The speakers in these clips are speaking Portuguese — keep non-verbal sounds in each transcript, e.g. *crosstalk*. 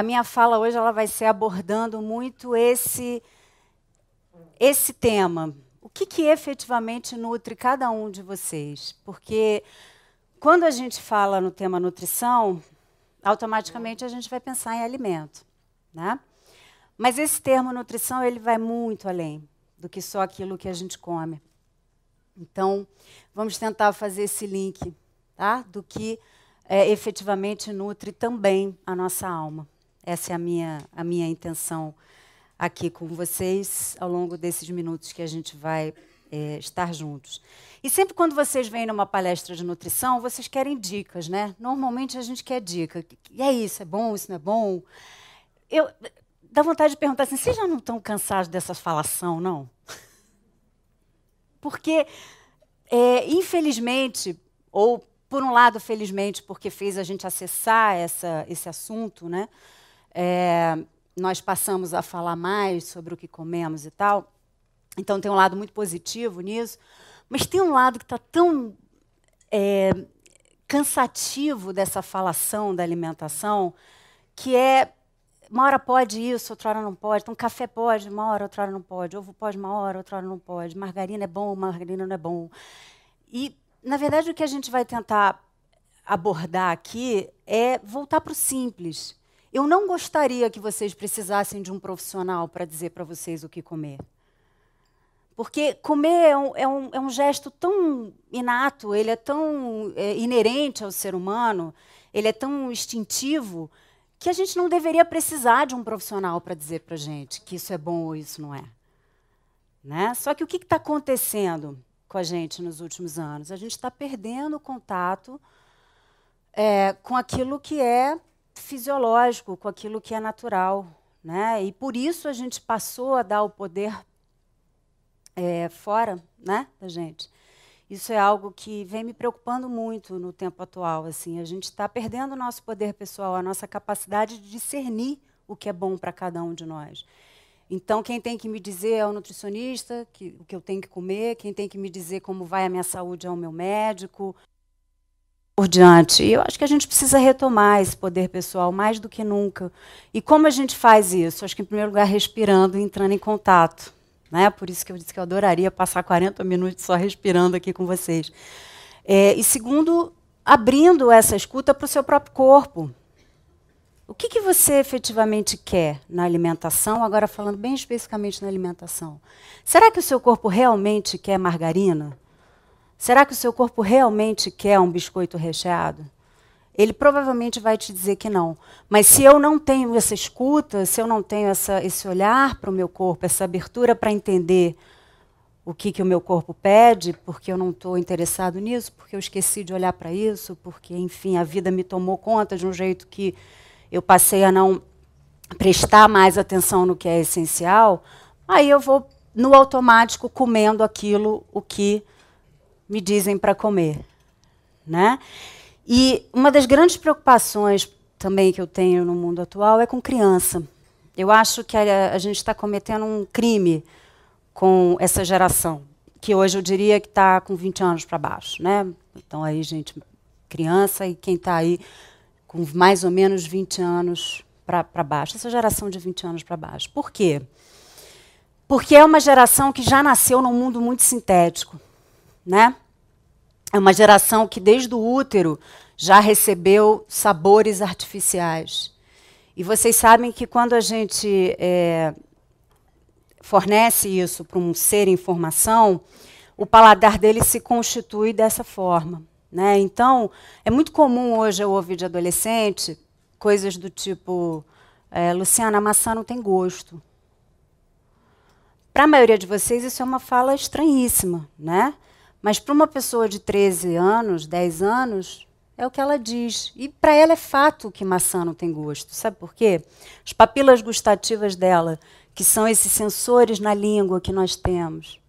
a minha fala hoje ela vai ser abordando muito esse esse tema. O que, que efetivamente nutre cada um de vocês? Porque quando a gente fala no tema nutrição, automaticamente a gente vai pensar em alimento, né? Mas esse termo nutrição ele vai muito além do que só aquilo que a gente come. Então, vamos tentar fazer esse link, tá? Do que é, efetivamente nutre também a nossa alma. Essa é a minha, a minha intenção aqui com vocês ao longo desses minutos que a gente vai é, estar juntos. E sempre quando vocês vêm numa palestra de nutrição, vocês querem dicas, né? Normalmente a gente quer dica. E é isso, é bom, isso não é bom? Eu dá vontade de perguntar assim: vocês já não estão cansados dessa falação, não? Porque, é, infelizmente, ou por um lado, felizmente, porque fez a gente acessar essa, esse assunto, né? É, nós passamos a falar mais sobre o que comemos e tal. Então, tem um lado muito positivo nisso. Mas tem um lado que está tão é, cansativo dessa falação da alimentação, que é uma hora pode isso, outra hora não pode. Então, café pode, uma hora, outra hora não pode. Ovo pode, uma hora, outra hora não pode. Margarina é bom, margarina não é bom. E, na verdade, o que a gente vai tentar abordar aqui é voltar para o simples. Eu não gostaria que vocês precisassem de um profissional para dizer para vocês o que comer. Porque comer é um, é um, é um gesto tão inato, ele é tão é, inerente ao ser humano, ele é tão instintivo que a gente não deveria precisar de um profissional para dizer para a gente que isso é bom ou isso não é. Né? Só que o que está acontecendo com a gente nos últimos anos? A gente está perdendo o contato é, com aquilo que é fisiológico, com aquilo que é natural. Né? E por isso a gente passou a dar o poder é, fora né, da gente. Isso é algo que vem me preocupando muito no tempo atual. Assim, a gente está perdendo o nosso poder pessoal, a nossa capacidade de discernir o que é bom para cada um de nós. Então, quem tem que me dizer é o nutricionista, que, o que eu tenho que comer, quem tem que me dizer como vai a minha saúde é o meu médico, por diante. E eu acho que a gente precisa retomar esse poder pessoal mais do que nunca. E como a gente faz isso? Acho que, em primeiro lugar, respirando e entrando em contato né? Por isso que eu disse que eu adoraria passar 40 minutos só respirando aqui com vocês. É, e segundo, abrindo essa escuta para o seu próprio corpo. O que, que você efetivamente quer na alimentação? Agora falando bem especificamente na alimentação. Será que o seu corpo realmente quer margarina? Será que o seu corpo realmente quer um biscoito recheado? ele provavelmente vai te dizer que não. Mas se eu não tenho essa escuta, se eu não tenho essa, esse olhar para o meu corpo, essa abertura para entender o que, que o meu corpo pede, porque eu não estou interessado nisso, porque eu esqueci de olhar para isso, porque, enfim, a vida me tomou conta de um jeito que eu passei a não prestar mais atenção no que é essencial, aí eu vou no automático comendo aquilo o que me dizem para comer, né? E uma das grandes preocupações também que eu tenho no mundo atual é com criança. Eu acho que a, a gente está cometendo um crime com essa geração, que hoje eu diria que está com 20 anos para baixo. Né? Então, aí, gente, criança e quem está aí com mais ou menos 20 anos para baixo, essa geração de 20 anos para baixo. Por quê? Porque é uma geração que já nasceu num mundo muito sintético. Né? É uma geração que, desde o útero, já recebeu sabores artificiais. E vocês sabem que quando a gente é, fornece isso para um ser em formação, o paladar dele se constitui dessa forma. Né? Então, é muito comum hoje eu ouvir de adolescente coisas do tipo: é, Luciana, a maçã não tem gosto. Para a maioria de vocês, isso é uma fala estranhíssima, né? Mas para uma pessoa de 13 anos, 10 anos, é o que ela diz. E para ela é fato que maçã não tem gosto. Sabe por quê? As papilas gustativas dela, que são esses sensores na língua que nós temos,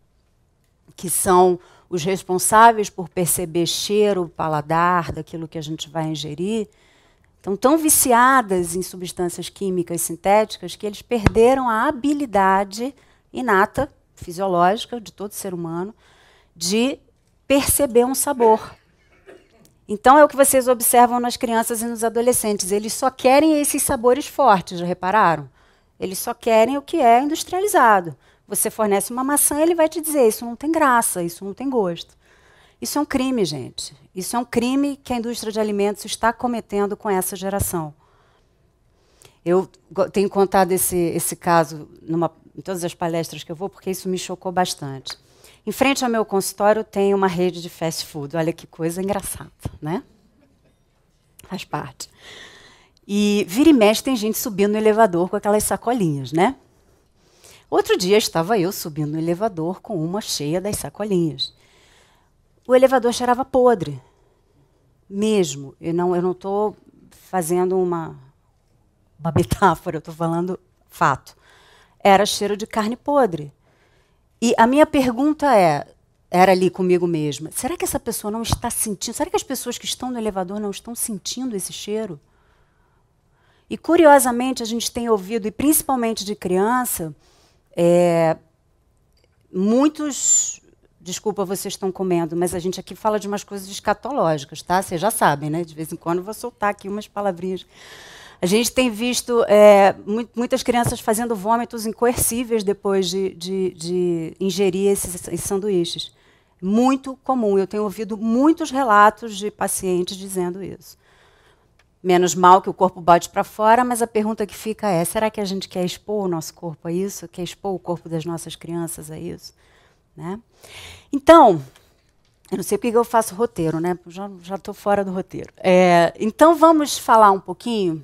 que são os responsáveis por perceber cheiro, paladar daquilo que a gente vai ingerir, estão tão viciadas em substâncias químicas sintéticas que eles perderam a habilidade inata, fisiológica de todo ser humano, de perceber um sabor. Então é o que vocês observam nas crianças e nos adolescentes. Eles só querem esses sabores fortes, já repararam? Eles só querem o que é industrializado. Você fornece uma maçã, ele vai te dizer: isso não tem graça, isso não tem gosto. Isso é um crime, gente. Isso é um crime que a indústria de alimentos está cometendo com essa geração. Eu tenho contado esse, esse caso numa, em todas as palestras que eu vou, porque isso me chocou bastante. Em frente ao meu consultório tem uma rede de fast food. Olha que coisa engraçada, né? Faz parte. E vira e mexe tem gente subindo no elevador com aquelas sacolinhas, né? Outro dia estava eu subindo no elevador com uma cheia das sacolinhas. O elevador cheirava podre. Mesmo. Eu não eu não estou fazendo uma, uma *laughs* metáfora, eu estou falando fato. Era cheiro de carne podre. E a minha pergunta é, era ali comigo mesma, será que essa pessoa não está sentindo? Será que as pessoas que estão no elevador não estão sentindo esse cheiro? E curiosamente a gente tem ouvido, e principalmente de criança, é, muitos. Desculpa, vocês estão comendo, mas a gente aqui fala de umas coisas escatológicas, tá? Vocês já sabem, né? De vez em quando eu vou soltar aqui umas palavrinhas a gente tem visto é, muitas crianças fazendo vômitos incoercíveis depois de, de, de ingerir esses, esses sanduíches. Muito comum. Eu tenho ouvido muitos relatos de pacientes dizendo isso. Menos mal que o corpo bote para fora, mas a pergunta que fica é: será que a gente quer expor o nosso corpo a isso? Quer expor o corpo das nossas crianças a isso? Né? Então, eu não sei porque eu faço roteiro, né? Já estou fora do roteiro. É, então, vamos falar um pouquinho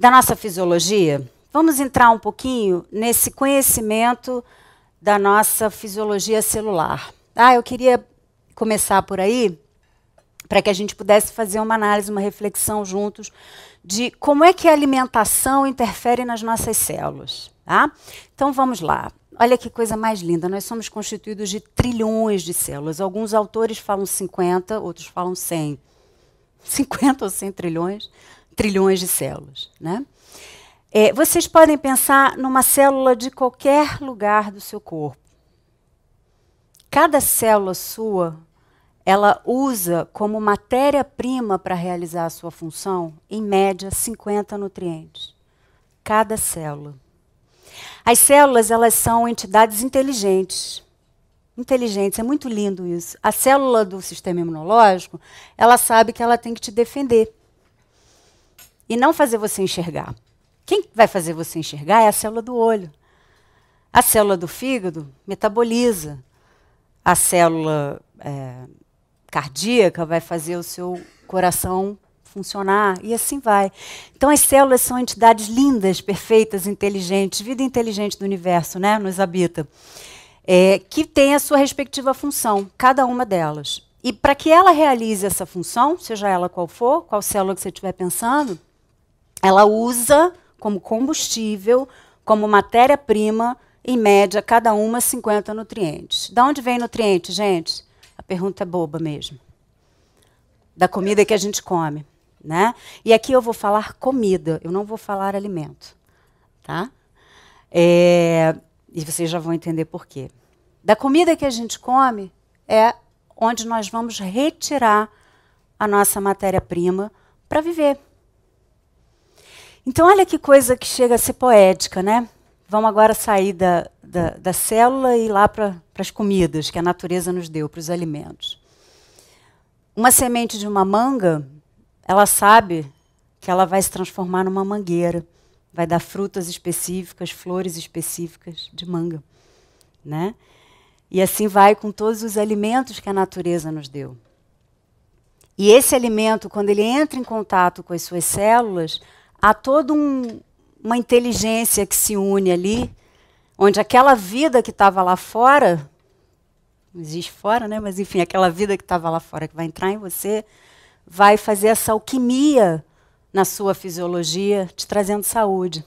da nossa fisiologia, vamos entrar um pouquinho nesse conhecimento da nossa fisiologia celular. Ah, eu queria começar por aí para que a gente pudesse fazer uma análise, uma reflexão juntos de como é que a alimentação interfere nas nossas células. Tá? Então vamos lá. Olha que coisa mais linda. Nós somos constituídos de trilhões de células. Alguns autores falam 50, outros falam 100. 50 *laughs* ou 100 trilhões trilhões de células. Né? É, vocês podem pensar numa célula de qualquer lugar do seu corpo. Cada célula sua, ela usa como matéria-prima para realizar a sua função, em média, 50 nutrientes. Cada célula. As células, elas são entidades inteligentes. Inteligentes, é muito lindo isso. A célula do sistema imunológico, ela sabe que ela tem que te defender e não fazer você enxergar. Quem vai fazer você enxergar é a célula do olho. A célula do fígado metaboliza. A célula é, cardíaca vai fazer o seu coração funcionar e assim vai. Então as células são entidades lindas, perfeitas, inteligentes, vida inteligente do universo, né, nos habita, é, que tem a sua respectiva função, cada uma delas. E para que ela realize essa função, seja ela qual for, qual célula que você estiver pensando, ela usa como combustível, como matéria-prima, em média, cada uma 50 nutrientes. Da onde vem nutriente, gente? A pergunta é boba mesmo. Da comida que a gente come. Né? E aqui eu vou falar comida, eu não vou falar alimento. Tá? É, e vocês já vão entender por quê. Da comida que a gente come é onde nós vamos retirar a nossa matéria-prima para viver. Então, olha que coisa que chega a ser poética, né? Vamos agora sair da, da, da célula e ir lá para as comidas que a natureza nos deu, para os alimentos. Uma semente de uma manga, ela sabe que ela vai se transformar numa mangueira, vai dar frutas específicas, flores específicas de manga, né? E assim vai com todos os alimentos que a natureza nos deu. E esse alimento, quando ele entra em contato com as suas células, há toda um, uma inteligência que se une ali, onde aquela vida que estava lá fora, não existe fora, né? Mas enfim, aquela vida que estava lá fora que vai entrar em você, vai fazer essa alquimia na sua fisiologia, te trazendo saúde.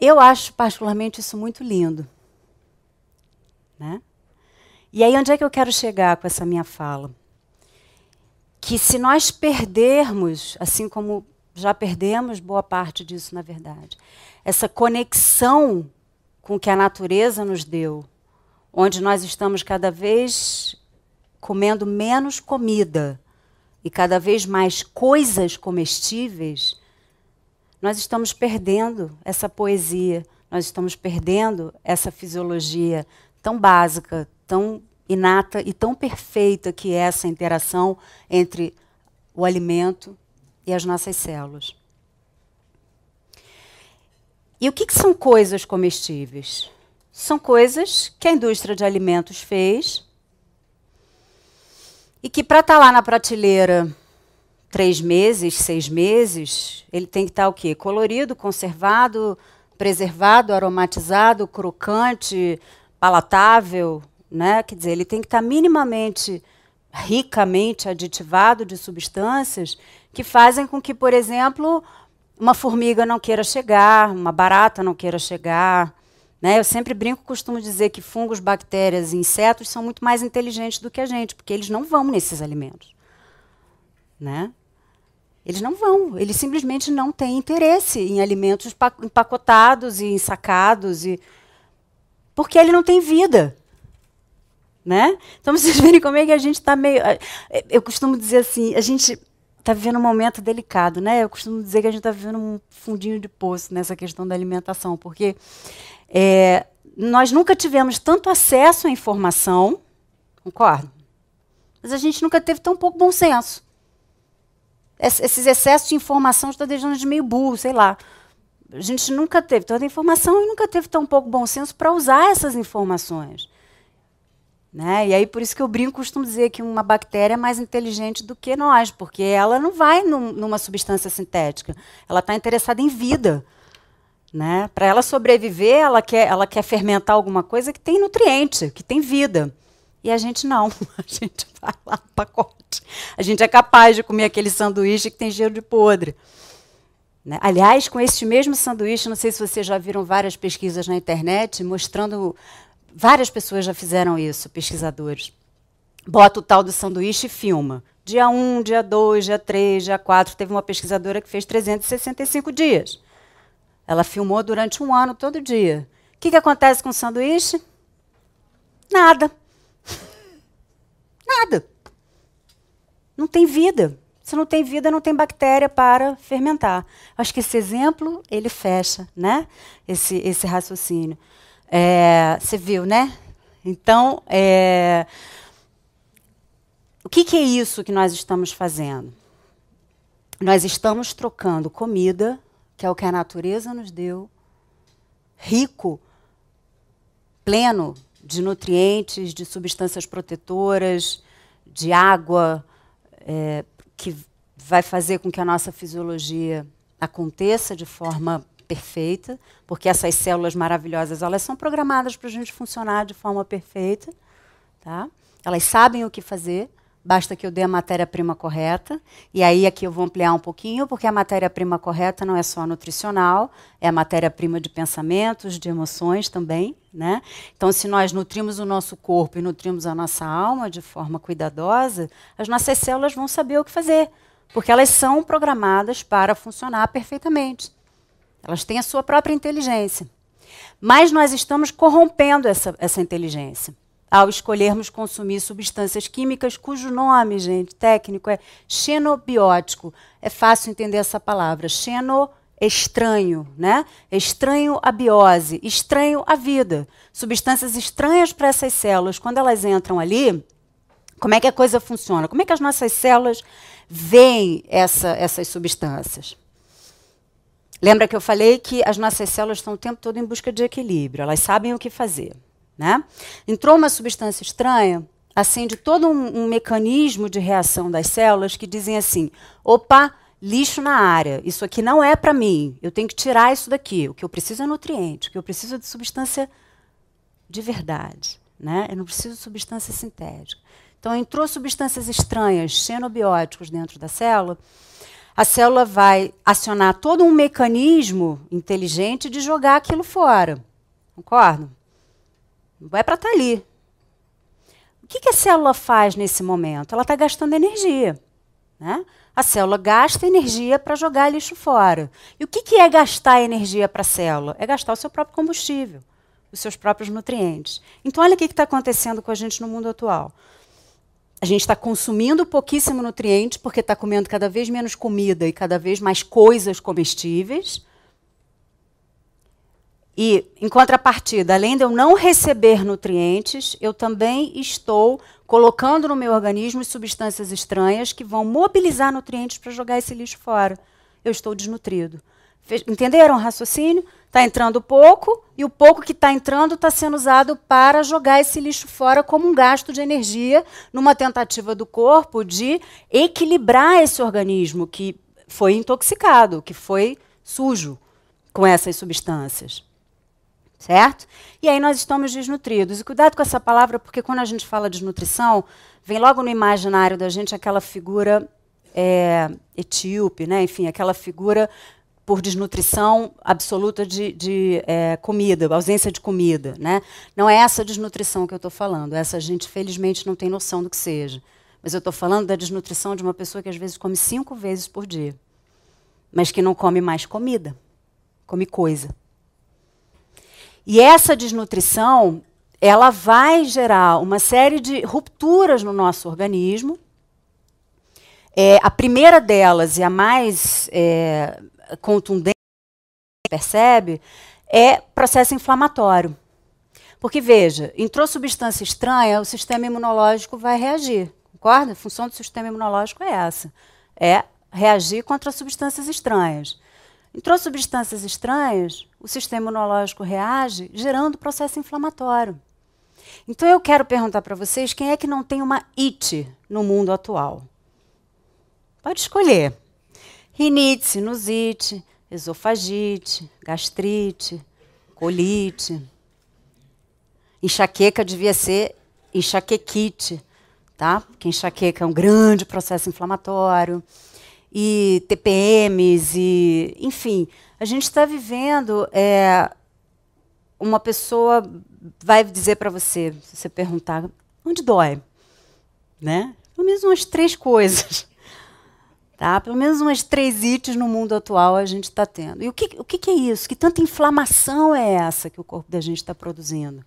Eu acho particularmente isso muito lindo. Né? E aí, onde é que eu quero chegar com essa minha fala? Que se nós perdermos, assim como já perdemos boa parte disso, na verdade. Essa conexão com que a natureza nos deu, onde nós estamos cada vez comendo menos comida e cada vez mais coisas comestíveis, nós estamos perdendo essa poesia, nós estamos perdendo essa fisiologia tão básica, tão inata e tão perfeita que é essa interação entre o alimento e as nossas células. E o que, que são coisas comestíveis? São coisas que a indústria de alimentos fez e que para estar tá lá na prateleira três meses, seis meses, ele tem que estar tá o quê? Colorido, conservado, preservado, aromatizado, crocante, palatável, né? Quer dizer, ele tem que estar tá minimamente, ricamente aditivado de substâncias que fazem com que, por exemplo, uma formiga não queira chegar, uma barata não queira chegar. Né? Eu sempre brinco, costumo dizer que fungos, bactérias e insetos são muito mais inteligentes do que a gente, porque eles não vão nesses alimentos. Né? Eles não vão, eles simplesmente não têm interesse em alimentos empacotados e ensacados, e... porque ele não tem vida. Né? Então *laughs* vocês verem como é que a gente está meio. Eu costumo dizer assim, a gente está vivendo um momento delicado, né? Eu costumo dizer que a gente está vivendo um fundinho de poço nessa questão da alimentação, porque é, nós nunca tivemos tanto acesso à informação, concordo? Mas a gente nunca teve tão pouco bom senso. esses excessos de informação estão deixando de meio burro, sei lá. A gente nunca teve toda a informação e nunca teve tão pouco bom senso para usar essas informações. Né? E aí, por isso que eu brinco, costumo dizer que uma bactéria é mais inteligente do que nós, porque ela não vai num, numa substância sintética. Ela está interessada em vida. Né? Para ela sobreviver, ela quer, ela quer fermentar alguma coisa que tem nutriente, que tem vida. E a gente não. *laughs* A gente vai lá no pacote. A gente é capaz de comer aquele sanduíche que tem cheiro de podre. Né? Aliás, com este mesmo sanduíche, não sei se vocês já viram várias pesquisas na internet mostrando Várias pessoas já fizeram isso, pesquisadores. Bota o tal do sanduíche e filma. Dia 1, dia 2, dia 3, dia 4. Teve uma pesquisadora que fez 365 dias. Ela filmou durante um ano, todo dia. O que, que acontece com o sanduíche? Nada. Nada. Não tem vida. Se não tem vida, não tem bactéria para fermentar. Acho que esse exemplo ele fecha, né? Esse esse raciocínio. É, você viu, né? Então, é, o que, que é isso que nós estamos fazendo? Nós estamos trocando comida, que é o que a natureza nos deu, rico, pleno de nutrientes, de substâncias protetoras, de água, é, que vai fazer com que a nossa fisiologia aconteça de forma perfeita, porque essas células maravilhosas elas são programadas para a gente funcionar de forma perfeita, tá? Elas sabem o que fazer, basta que eu dê a matéria-prima correta. E aí aqui eu vou ampliar um pouquinho, porque a matéria-prima correta não é só nutricional, é a matéria-prima de pensamentos, de emoções também, né? Então, se nós nutrimos o nosso corpo e nutrimos a nossa alma de forma cuidadosa, as nossas células vão saber o que fazer, porque elas são programadas para funcionar perfeitamente. Elas têm a sua própria inteligência. Mas nós estamos corrompendo essa, essa inteligência ao escolhermos consumir substâncias químicas cujo nome, gente, técnico é xenobiótico. É fácil entender essa palavra. Xeno estranho, né? Estranho à biose, estranho à vida. Substâncias estranhas para essas células, quando elas entram ali, como é que a coisa funciona? Como é que as nossas células veem essa, essas substâncias? Lembra que eu falei que as nossas células estão o tempo todo em busca de equilíbrio, elas sabem o que fazer. Né? Entrou uma substância estranha, acende todo um, um mecanismo de reação das células que dizem assim: opa, lixo na área, isso aqui não é para mim, eu tenho que tirar isso daqui. O que eu preciso é nutriente, o que eu preciso é de substância de verdade. Né? Eu não preciso de substância sintética. Então, entrou substâncias estranhas, xenobióticos dentro da célula a célula vai acionar todo um mecanismo inteligente de jogar aquilo fora. Concordo? Não é para estar tá ali. O que, que a célula faz nesse momento? Ela está gastando energia. Né? A célula gasta energia para jogar lixo fora. E o que, que é gastar energia para a célula? É gastar o seu próprio combustível, os seus próprios nutrientes. Então, olha o que está acontecendo com a gente no mundo atual. A gente está consumindo pouquíssimo nutriente porque está comendo cada vez menos comida e cada vez mais coisas comestíveis. E, em contrapartida, além de eu não receber nutrientes, eu também estou colocando no meu organismo substâncias estranhas que vão mobilizar nutrientes para jogar esse lixo fora. Eu estou desnutrido. Entenderam o raciocínio? Está entrando pouco e o pouco que está entrando está sendo usado para jogar esse lixo fora como um gasto de energia numa tentativa do corpo de equilibrar esse organismo que foi intoxicado, que foi sujo com essas substâncias. Certo? E aí nós estamos desnutridos. E cuidado com essa palavra, porque quando a gente fala de nutrição, vem logo no imaginário da gente aquela figura é, etíope, né? enfim, aquela figura por desnutrição absoluta de, de é, comida, ausência de comida. Né? Não é essa desnutrição que eu estou falando. Essa gente, felizmente, não tem noção do que seja. Mas eu estou falando da desnutrição de uma pessoa que às vezes come cinco vezes por dia, mas que não come mais comida, come coisa. E essa desnutrição, ela vai gerar uma série de rupturas no nosso organismo. É, a primeira delas e a mais é, contundente, percebe, é processo inflamatório. Porque, veja, entrou substância estranha, o sistema imunológico vai reagir. Concorda? A função do sistema imunológico é essa. É reagir contra substâncias estranhas. Entrou substâncias estranhas, o sistema imunológico reage, gerando processo inflamatório. Então eu quero perguntar para vocês quem é que não tem uma IT no mundo atual? Pode escolher rinite, sinusite, esofagite, gastrite, colite. Enxaqueca devia ser enxaquequite, tá? Porque enxaqueca é um grande processo inflamatório. E TPMs, e, enfim, a gente está vivendo. É, uma pessoa vai dizer para você, se você perguntar, onde dói? Né? Pelo menos umas três coisas. Tá? Pelo menos umas três ites no mundo atual a gente está tendo. E o, que, o que, é isso? Que tanta inflamação é essa que o corpo da gente está produzindo?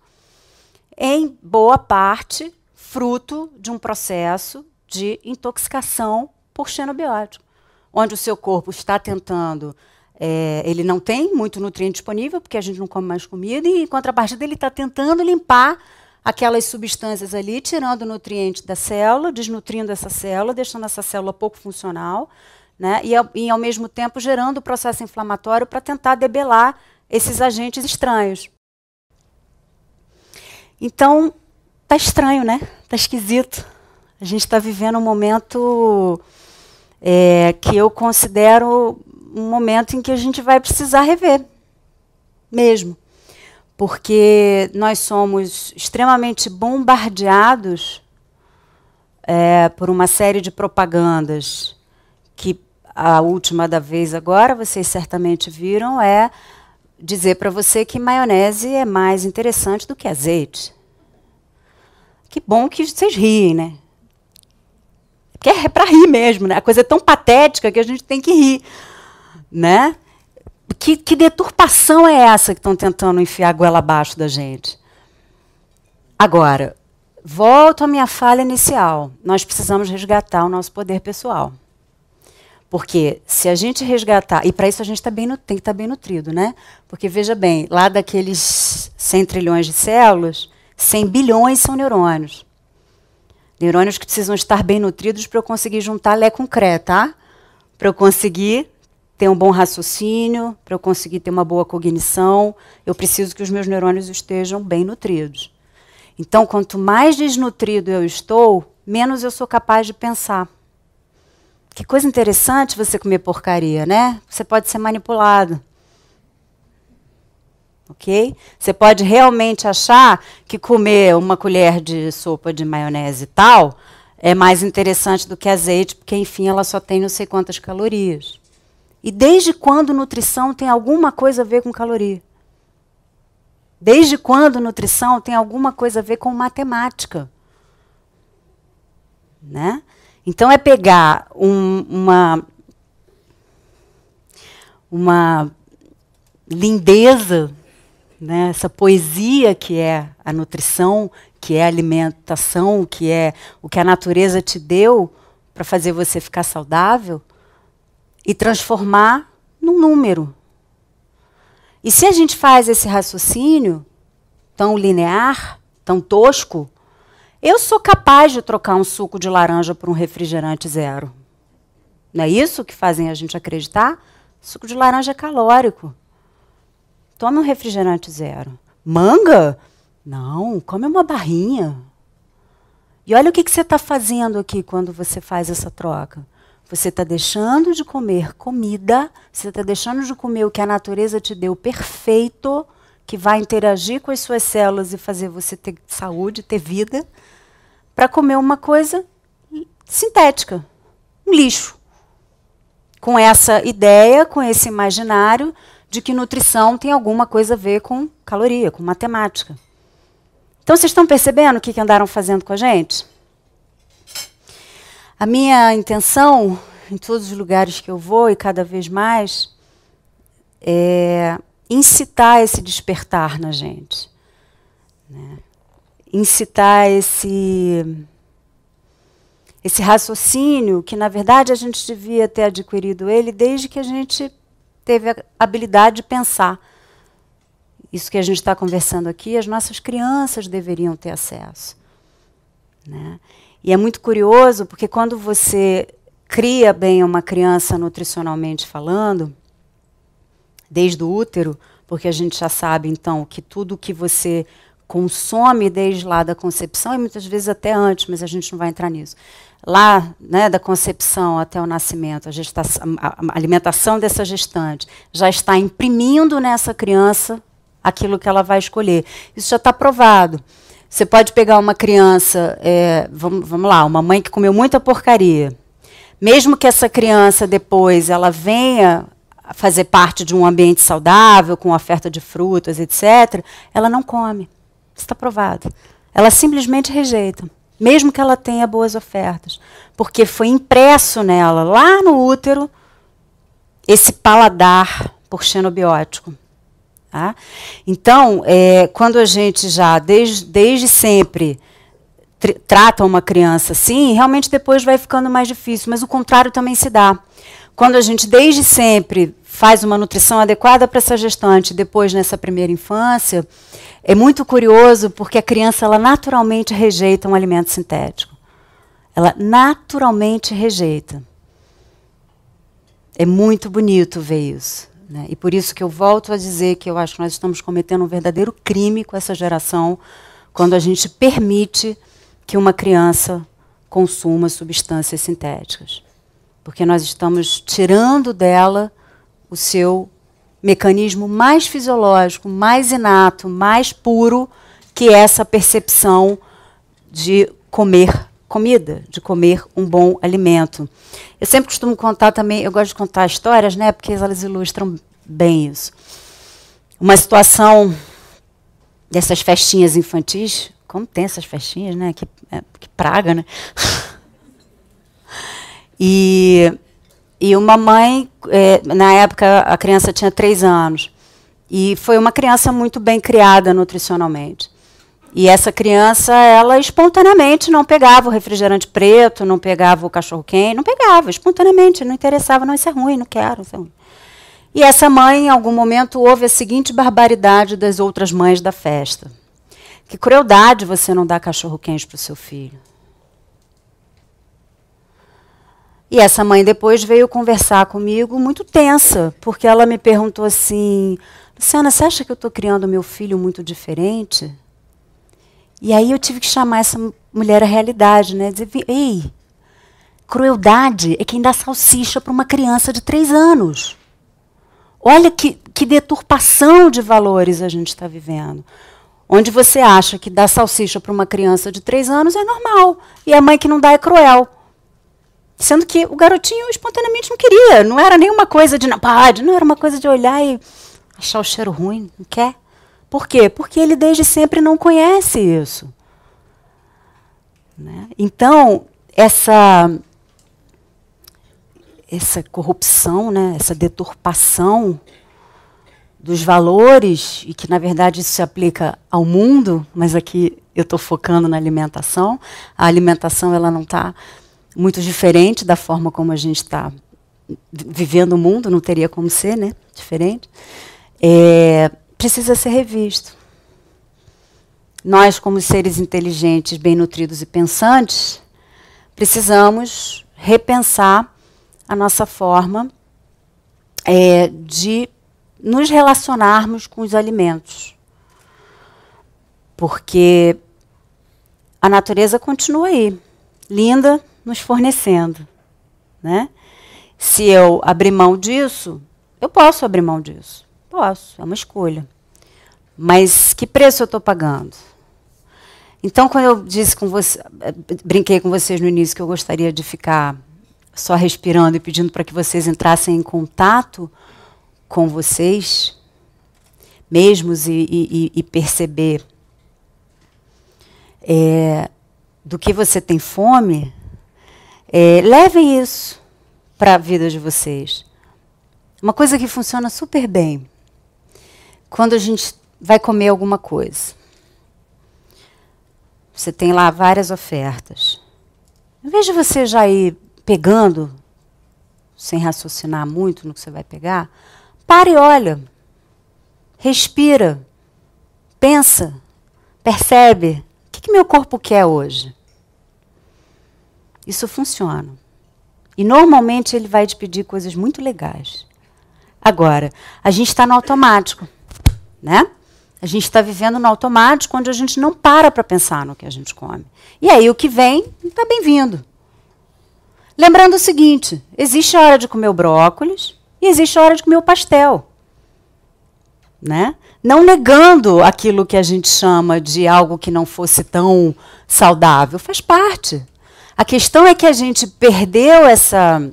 Em boa parte, fruto de um processo de intoxicação por xenobiótico, onde o seu corpo está tentando. É, ele não tem muito nutriente disponível, porque a gente não come mais comida, e em contrapartida, ele está tentando limpar aquelas substâncias ali, tirando o nutriente da célula, desnutrindo essa célula, deixando essa célula pouco funcional, né? e, ao, e ao mesmo tempo gerando o processo inflamatório para tentar debelar esses agentes estranhos. Então, tá estranho, né? Tá esquisito. A gente está vivendo um momento é, que eu considero um momento em que a gente vai precisar rever, mesmo porque nós somos extremamente bombardeados é, por uma série de propagandas que a última da vez agora, vocês certamente viram, é dizer para você que maionese é mais interessante do que azeite. Que bom que vocês riem, né? Porque é para rir mesmo, né? A coisa é tão patética que a gente tem que rir, né? Que, que deturpação é essa que estão tentando enfiar a goela abaixo da gente? Agora, volto à minha falha inicial. Nós precisamos resgatar o nosso poder pessoal. Porque se a gente resgatar, e para isso a gente tá bem, tem que estar tá bem nutrido, né? Porque veja bem, lá daqueles 100 trilhões de células, 100 bilhões são neurônios. Neurônios que precisam estar bem nutridos para eu conseguir juntar Lé com Cré, tá? Para eu conseguir ter um bom raciocínio, para eu conseguir ter uma boa cognição, eu preciso que os meus neurônios estejam bem nutridos. Então, quanto mais desnutrido eu estou, menos eu sou capaz de pensar. Que coisa interessante você comer porcaria, né? Você pode ser manipulado. Ok? Você pode realmente achar que comer uma colher de sopa de maionese e tal é mais interessante do que azeite, porque, enfim, ela só tem não sei quantas calorias. E desde quando nutrição tem alguma coisa a ver com caloria? Desde quando nutrição tem alguma coisa a ver com matemática? Né? Então é pegar um, uma uma lindeza, né, essa poesia que é a nutrição, que é alimentação, que é o que a natureza te deu para fazer você ficar saudável, e transformar num número. E se a gente faz esse raciocínio tão linear, tão tosco, eu sou capaz de trocar um suco de laranja por um refrigerante zero. Não é isso que fazem a gente acreditar? Suco de laranja é calórico. Tome um refrigerante zero. Manga? Não, come uma barrinha. E olha o que, que você está fazendo aqui quando você faz essa troca. Você está deixando de comer comida, você está deixando de comer o que a natureza te deu perfeito, que vai interagir com as suas células e fazer você ter saúde, ter vida, para comer uma coisa sintética, um lixo. Com essa ideia, com esse imaginário de que nutrição tem alguma coisa a ver com caloria, com matemática. Então, vocês estão percebendo o que, andaram fazendo com a gente? A minha intenção, em todos os lugares que eu vou e cada vez mais, é incitar esse despertar na gente. Né? Incitar esse, esse raciocínio que, na verdade, a gente devia ter adquirido ele desde que a gente teve a habilidade de pensar. Isso que a gente está conversando aqui, as nossas crianças deveriam ter acesso. Né? E é muito curioso, porque quando você cria bem uma criança nutricionalmente falando, desde o útero, porque a gente já sabe, então, que tudo que você consome desde lá da concepção, e muitas vezes até antes, mas a gente não vai entrar nisso. Lá, né, da concepção até o nascimento, a, gestação, a alimentação dessa gestante já está imprimindo nessa criança aquilo que ela vai escolher. Isso já está provado. Você pode pegar uma criança, é, vamos, vamos lá, uma mãe que comeu muita porcaria. Mesmo que essa criança depois ela venha fazer parte de um ambiente saudável, com oferta de frutas, etc., ela não come. Está provado. Ela simplesmente rejeita, mesmo que ela tenha boas ofertas, porque foi impresso nela, lá no útero, esse paladar por xenobiótico. Tá? Então, é, quando a gente já, desde, desde sempre, trata uma criança assim, realmente depois vai ficando mais difícil, mas o contrário também se dá. Quando a gente, desde sempre, faz uma nutrição adequada para essa gestante, depois nessa primeira infância, é muito curioso porque a criança ela naturalmente rejeita um alimento sintético. Ela naturalmente rejeita. É muito bonito ver isso. Né? E por isso que eu volto a dizer que eu acho que nós estamos cometendo um verdadeiro crime com essa geração quando a gente permite que uma criança consuma substâncias sintéticas. Porque nós estamos tirando dela o seu mecanismo mais fisiológico, mais inato, mais puro, que é essa percepção de comer comida, de comer um bom alimento. Eu sempre costumo contar também, eu gosto de contar histórias, né, porque elas ilustram bem isso. Uma situação dessas festinhas infantis, como tem essas festinhas, né, que, é, que praga, né? *laughs* e, e uma mãe, é, na época a criança tinha três anos, e foi uma criança muito bem criada nutricionalmente. E essa criança, ela espontaneamente não pegava o refrigerante preto, não pegava o cachorro quente, não pegava, espontaneamente, não interessava, não, isso é ruim, não quero, isso é ruim. E essa mãe, em algum momento, ouve a seguinte barbaridade das outras mães da festa. Que crueldade você não dar cachorro quente para o seu filho. E essa mãe depois veio conversar comigo muito tensa, porque ela me perguntou assim: Luciana, você acha que eu estou criando meu filho muito diferente? E aí eu tive que chamar essa mulher à realidade, né? Dizer, ei, crueldade é quem dá salsicha para uma criança de três anos. Olha que, que deturpação de valores a gente está vivendo. Onde você acha que dar salsicha para uma criança de três anos é normal. E a mãe que não dá é cruel. Sendo que o garotinho espontaneamente não queria. Não era nenhuma coisa de não não era uma coisa de olhar e achar o cheiro ruim, não quer. Por quê? Porque ele desde sempre não conhece isso. Né? Então, essa, essa corrupção, né? essa deturpação dos valores, e que na verdade isso se aplica ao mundo, mas aqui eu estou focando na alimentação. A alimentação ela não está muito diferente da forma como a gente está vivendo o mundo, não teria como ser, né? Diferente. É, precisa ser revisto. Nós, como seres inteligentes, bem nutridos e pensantes, precisamos repensar a nossa forma é, de nos relacionarmos com os alimentos. Porque a natureza continua aí, linda, nos fornecendo. Né? Se eu abrir mão disso, eu posso abrir mão disso. Posso, é uma escolha. Mas que preço eu estou pagando? Então, quando eu disse com você, brinquei com vocês no início que eu gostaria de ficar só respirando e pedindo para que vocês entrassem em contato com vocês mesmos e, e, e perceber é, do que você tem fome, é, levem isso para a vida de vocês. Uma coisa que funciona super bem quando a gente vai comer alguma coisa. Você tem lá várias ofertas. Em vez de você já ir pegando, sem raciocinar muito no que você vai pegar, pare e olha. Respira. Pensa. Percebe. O que, que meu corpo quer hoje? Isso funciona. E normalmente ele vai te pedir coisas muito legais. Agora, a gente está no automático, né? A gente está vivendo no automático, onde a gente não para para pensar no que a gente come. E aí o que vem está bem-vindo. Lembrando o seguinte: existe a hora de comer o brócolis e existe a hora de comer o pastel. Né? Não negando aquilo que a gente chama de algo que não fosse tão saudável, faz parte. A questão é que a gente perdeu essa,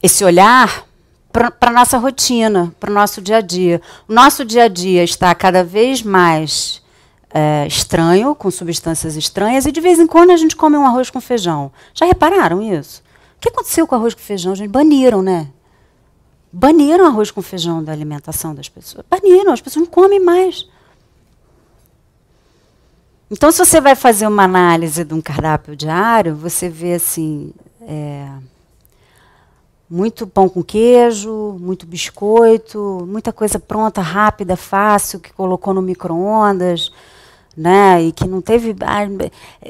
esse olhar para a nossa rotina, para o nosso dia a dia. O nosso dia a dia está cada vez mais é, estranho, com substâncias estranhas, e de vez em quando a gente come um arroz com feijão. Já repararam isso? O que aconteceu com o arroz com feijão? Gente, baniram, né? Baniram arroz com feijão da alimentação das pessoas. Baniram, as pessoas não comem mais. Então, se você vai fazer uma análise de um cardápio diário, você vê assim. É, muito pão com queijo, muito biscoito, muita coisa pronta, rápida, fácil, que colocou no micro-ondas, né? E que não teve. Ah,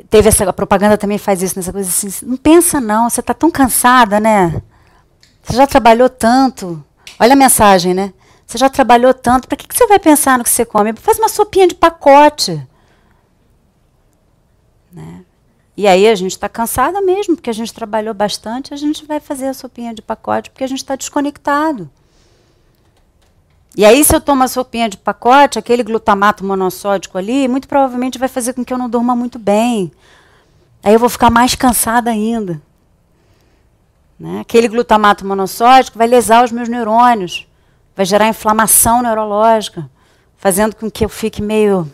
teve essa. A propaganda também faz isso nessa coisa assim. Não pensa, não, você está tão cansada, né? Você já trabalhou tanto. Olha a mensagem, né? Você já trabalhou tanto, para que, que você vai pensar no que você come? Faz uma sopinha de pacote. Né? E aí a gente está cansada mesmo, porque a gente trabalhou bastante, a gente vai fazer a sopinha de pacote, porque a gente está desconectado. E aí, se eu tomo a sopinha de pacote, aquele glutamato monossódico ali, muito provavelmente vai fazer com que eu não durma muito bem. Aí eu vou ficar mais cansada ainda. Né? Aquele glutamato monossódico vai lesar os meus neurônios, vai gerar inflamação neurológica, fazendo com que eu fique meio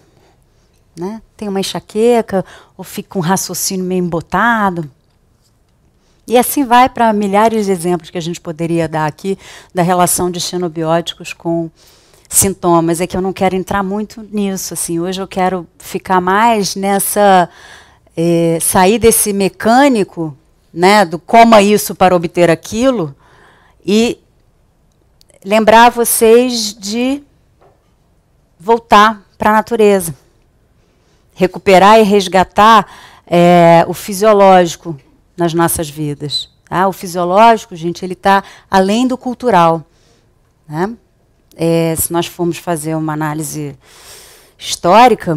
né? Tem uma enxaqueca, ou fica com um raciocínio meio embotado. E assim vai para milhares de exemplos que a gente poderia dar aqui da relação de xenobióticos com sintomas. É que eu não quero entrar muito nisso. Assim. Hoje eu quero ficar mais nessa. É, sair desse mecânico, né, do coma isso para obter aquilo, e lembrar vocês de voltar para a natureza recuperar e resgatar é, o fisiológico nas nossas vidas. Tá? O fisiológico, gente, ele está além do cultural. Né? É, se nós formos fazer uma análise histórica,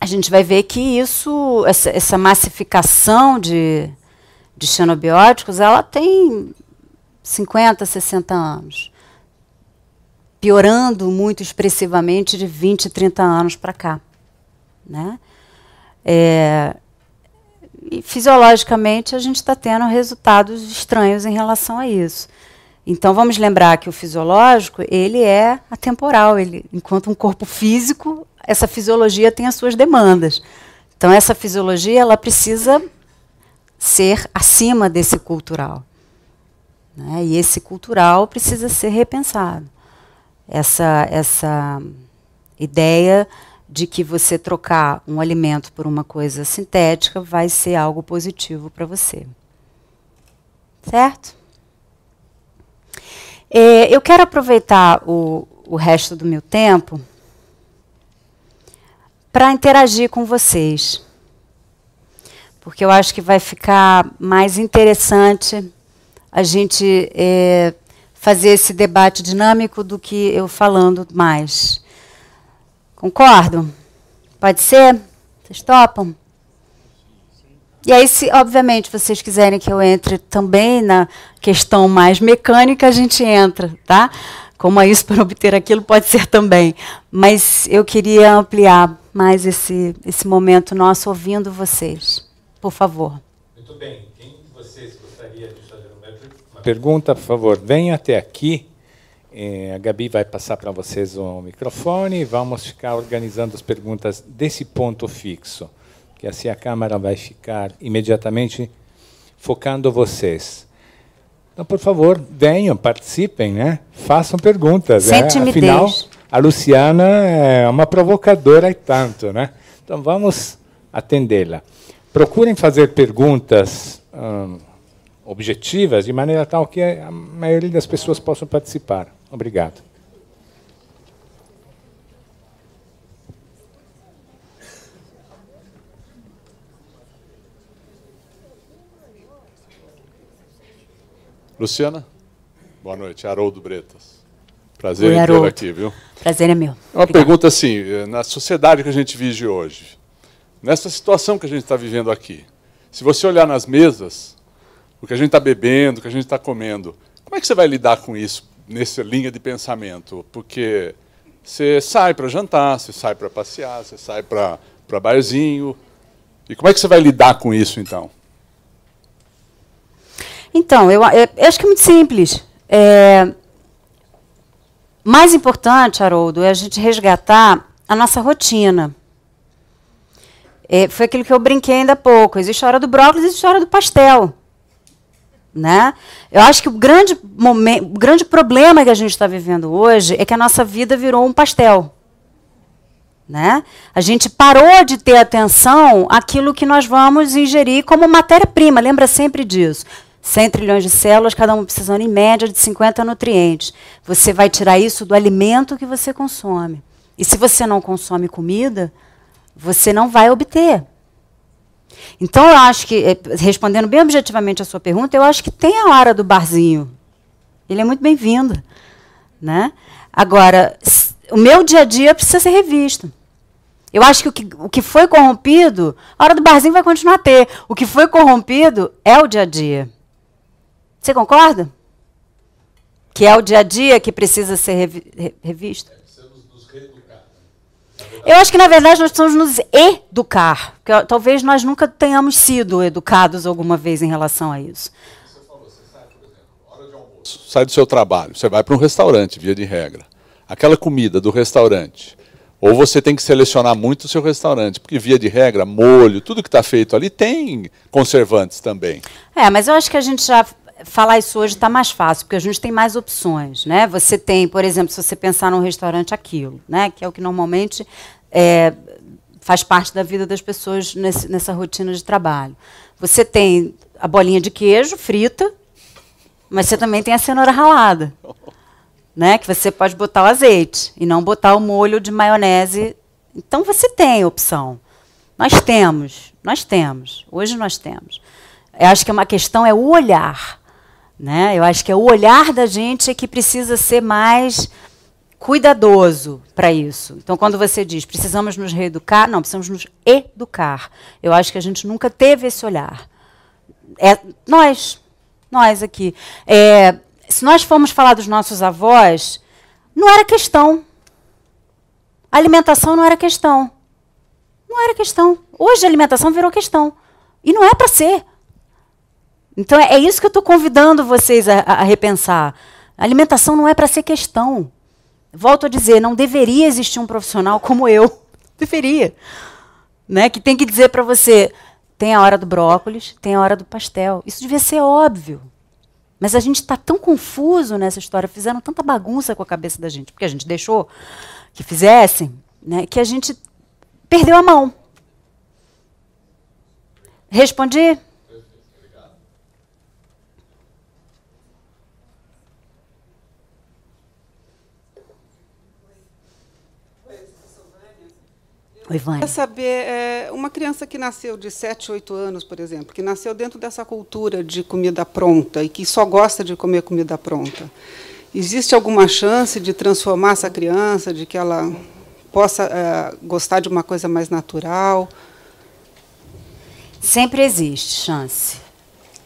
a gente vai ver que isso, essa, essa massificação de, de xenobióticos, ela tem 50, 60 anos. Piorando muito expressivamente de 20, 30 anos para cá. Né? É, e fisiologicamente a gente está tendo resultados estranhos em relação a isso. Então vamos lembrar que o fisiológico ele é atemporal, ele, enquanto um corpo físico, essa fisiologia tem as suas demandas. Então essa fisiologia ela precisa ser acima desse cultural, né? e esse cultural precisa ser repensado. Essa essa ideia de que você trocar um alimento por uma coisa sintética vai ser algo positivo para você. Certo? É, eu quero aproveitar o, o resto do meu tempo para interagir com vocês. Porque eu acho que vai ficar mais interessante a gente é, fazer esse debate dinâmico do que eu falando mais. Concordam? Pode ser? Vocês topam? E aí, se obviamente vocês quiserem que eu entre também na questão mais mecânica, a gente entra, tá? Como é isso *laughs* para obter aquilo, pode ser também. Mas eu queria ampliar mais esse, esse momento nosso ouvindo vocês. Por favor. Muito bem. Quem de vocês gostaria de fazer uma pergunta, por favor, venha até aqui. É, a Gabi vai passar para vocês o microfone e vamos ficar organizando as perguntas desse ponto fixo, que assim a câmera vai ficar imediatamente focando vocês. Então, por favor, venham, participem, né? Façam perguntas. Sem né? timidez. Afinal, a Luciana é uma provocadora e tanto, né? Então, vamos atendê-la. Procurem fazer perguntas hum, objetivas, de maneira tal que a maioria das pessoas possam participar. Obrigado. Luciana? Boa noite. Haroldo Bretas. Prazer Oi, em ter aqui, viu? Prazer é meu. Uma Obrigada. pergunta assim, eh, na sociedade que a gente vive hoje, nessa situação que a gente está vivendo aqui, se você olhar nas mesas, o que a gente está bebendo, o que a gente está comendo, como é que você vai lidar com isso, nessa linha de pensamento? Porque você sai para jantar, você sai para passear, você sai para barzinho, e como é que você vai lidar com isso, então? Então, eu, eu, acho que é muito simples. É, mais importante, Haroldo, é a gente resgatar a nossa rotina. É, foi aquilo que eu brinquei ainda há pouco. Existe a hora do brócolis, existe a hora do pastel. Né? Eu acho que o grande, momento, o grande problema que a gente está vivendo hoje é que a nossa vida virou um pastel. Né? A gente parou de ter atenção àquilo que nós vamos ingerir como matéria-prima. Lembra sempre disso. 100 trilhões de células, cada uma precisando em média de 50 nutrientes. Você vai tirar isso do alimento que você consome. E se você não consome comida, você não vai obter. Então, eu acho que, eh, respondendo bem objetivamente a sua pergunta, eu acho que tem a hora do barzinho. Ele é muito bem-vindo. Né? Agora, o meu dia a dia precisa ser revisto. Eu acho que o, que o que foi corrompido, a hora do barzinho vai continuar a ter. O que foi corrompido é o dia a dia. Você concorda? Que é o dia a dia que precisa ser revi revisto? Eu acho que, na verdade, nós precisamos nos educar. Porque, talvez nós nunca tenhamos sido educados alguma vez em relação a isso. Você falou, você sai, por exemplo, hora de almoço. Sai do seu trabalho, você vai para um restaurante, via de regra. Aquela comida do restaurante, ou você tem que selecionar muito o seu restaurante, porque via de regra, molho, tudo que está feito ali tem conservantes também. É, mas eu acho que a gente já falar isso hoje está mais fácil, porque a gente tem mais opções. Né? Você tem, por exemplo, se você pensar num restaurante aquilo, né? que é o que normalmente é, faz parte da vida das pessoas nesse, nessa rotina de trabalho. Você tem a bolinha de queijo frita, mas você também tem a cenoura ralada. Né? Que você pode botar o azeite e não botar o molho de maionese. Então você tem opção. Nós temos, nós temos. Hoje nós temos. Eu acho que é uma questão é o olhar. Né? Eu acho que é o olhar da gente que precisa ser mais cuidadoso para isso. Então, quando você diz precisamos nos reeducar, não, precisamos nos educar. Eu acho que a gente nunca teve esse olhar. É, nós, nós aqui. É, se nós formos falar dos nossos avós, não era questão. A alimentação não era questão. Não era questão. Hoje a alimentação virou questão. E não é para ser. Então é, é isso que eu estou convidando vocês a, a, repensar. A alimentação não é para ser questão. Volto a dizer, não deveria existir um profissional como eu. *laughs* Deveria. Né? Que tem que dizer para você, tem a hora do brócolis, tem a hora do pastel. Isso devia ser óbvio. Mas a gente está tão confuso nessa história, fizeram tanta bagunça com a cabeça da gente, porque a gente deixou que fizessem, né, que a gente perdeu a mão. Respondi? Oi, Vânia. Quer saber, é, uma criança que nasceu de 7, 8 anos, por exemplo, que nasceu dentro dessa cultura de comida pronta e que só gosta de comer comida pronta, existe alguma chance de transformar essa criança, de que ela possa é, gostar de uma coisa mais natural? Sempre existe chance,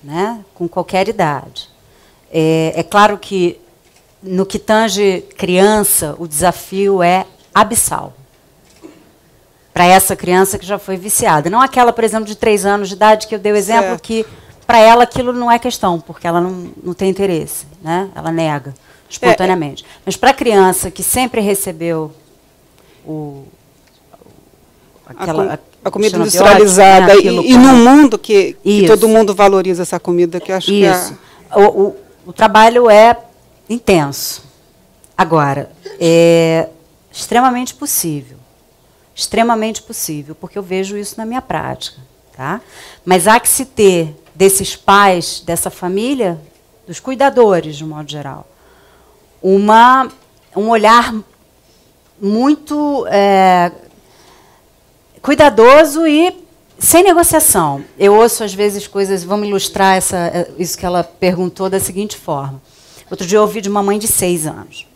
né? com qualquer idade. É, é claro que, no que tange criança, o desafio é abissal para essa criança que já foi viciada. Não aquela, por exemplo, de três anos de idade, que eu dei o exemplo, certo. que para ela aquilo não é questão, porque ela não, não tem interesse, né? ela nega espontaneamente. É, é. Mas para a criança que sempre recebeu o, aquela, a, a comida industrializada, né? e, e num mundo que, que, todo mundo valoriza essa comida, que acho Isso. que é... o, o, o trabalho é intenso. Agora, é extremamente possível extremamente possível, porque eu vejo isso na minha prática. Tá? Mas há que se ter desses pais, dessa família, dos cuidadores, de um modo geral, uma, um olhar muito é, cuidadoso e sem negociação. Eu ouço, às vezes, coisas. Vamos ilustrar essa, é, isso que ela perguntou da seguinte forma. Outro dia eu ouvi de uma mãe de seis anos.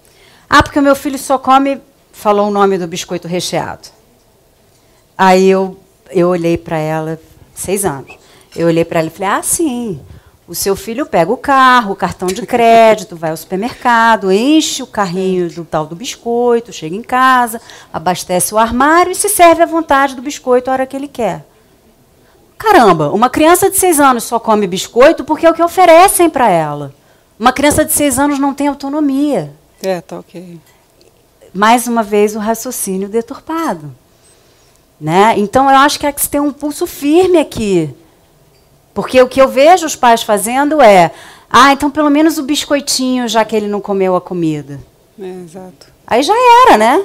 Ah, porque o meu filho só come. Falou o nome do biscoito recheado. Aí eu, eu olhei para ela, seis anos. Eu olhei para ela e falei: ah, sim. O seu filho pega o carro, o cartão de crédito, vai ao supermercado, enche o carrinho do tal do biscoito, chega em casa, abastece o armário e se serve à vontade do biscoito a hora que ele quer. Caramba, uma criança de seis anos só come biscoito porque é o que oferecem para ela. Uma criança de seis anos não tem autonomia. É, tá ok. Mais uma vez o raciocínio deturpado. Né? Então, eu acho que é que se tem um pulso firme aqui. Porque o que eu vejo os pais fazendo é: ah, então pelo menos o biscoitinho, já que ele não comeu a comida. É, exato. Aí já era, né?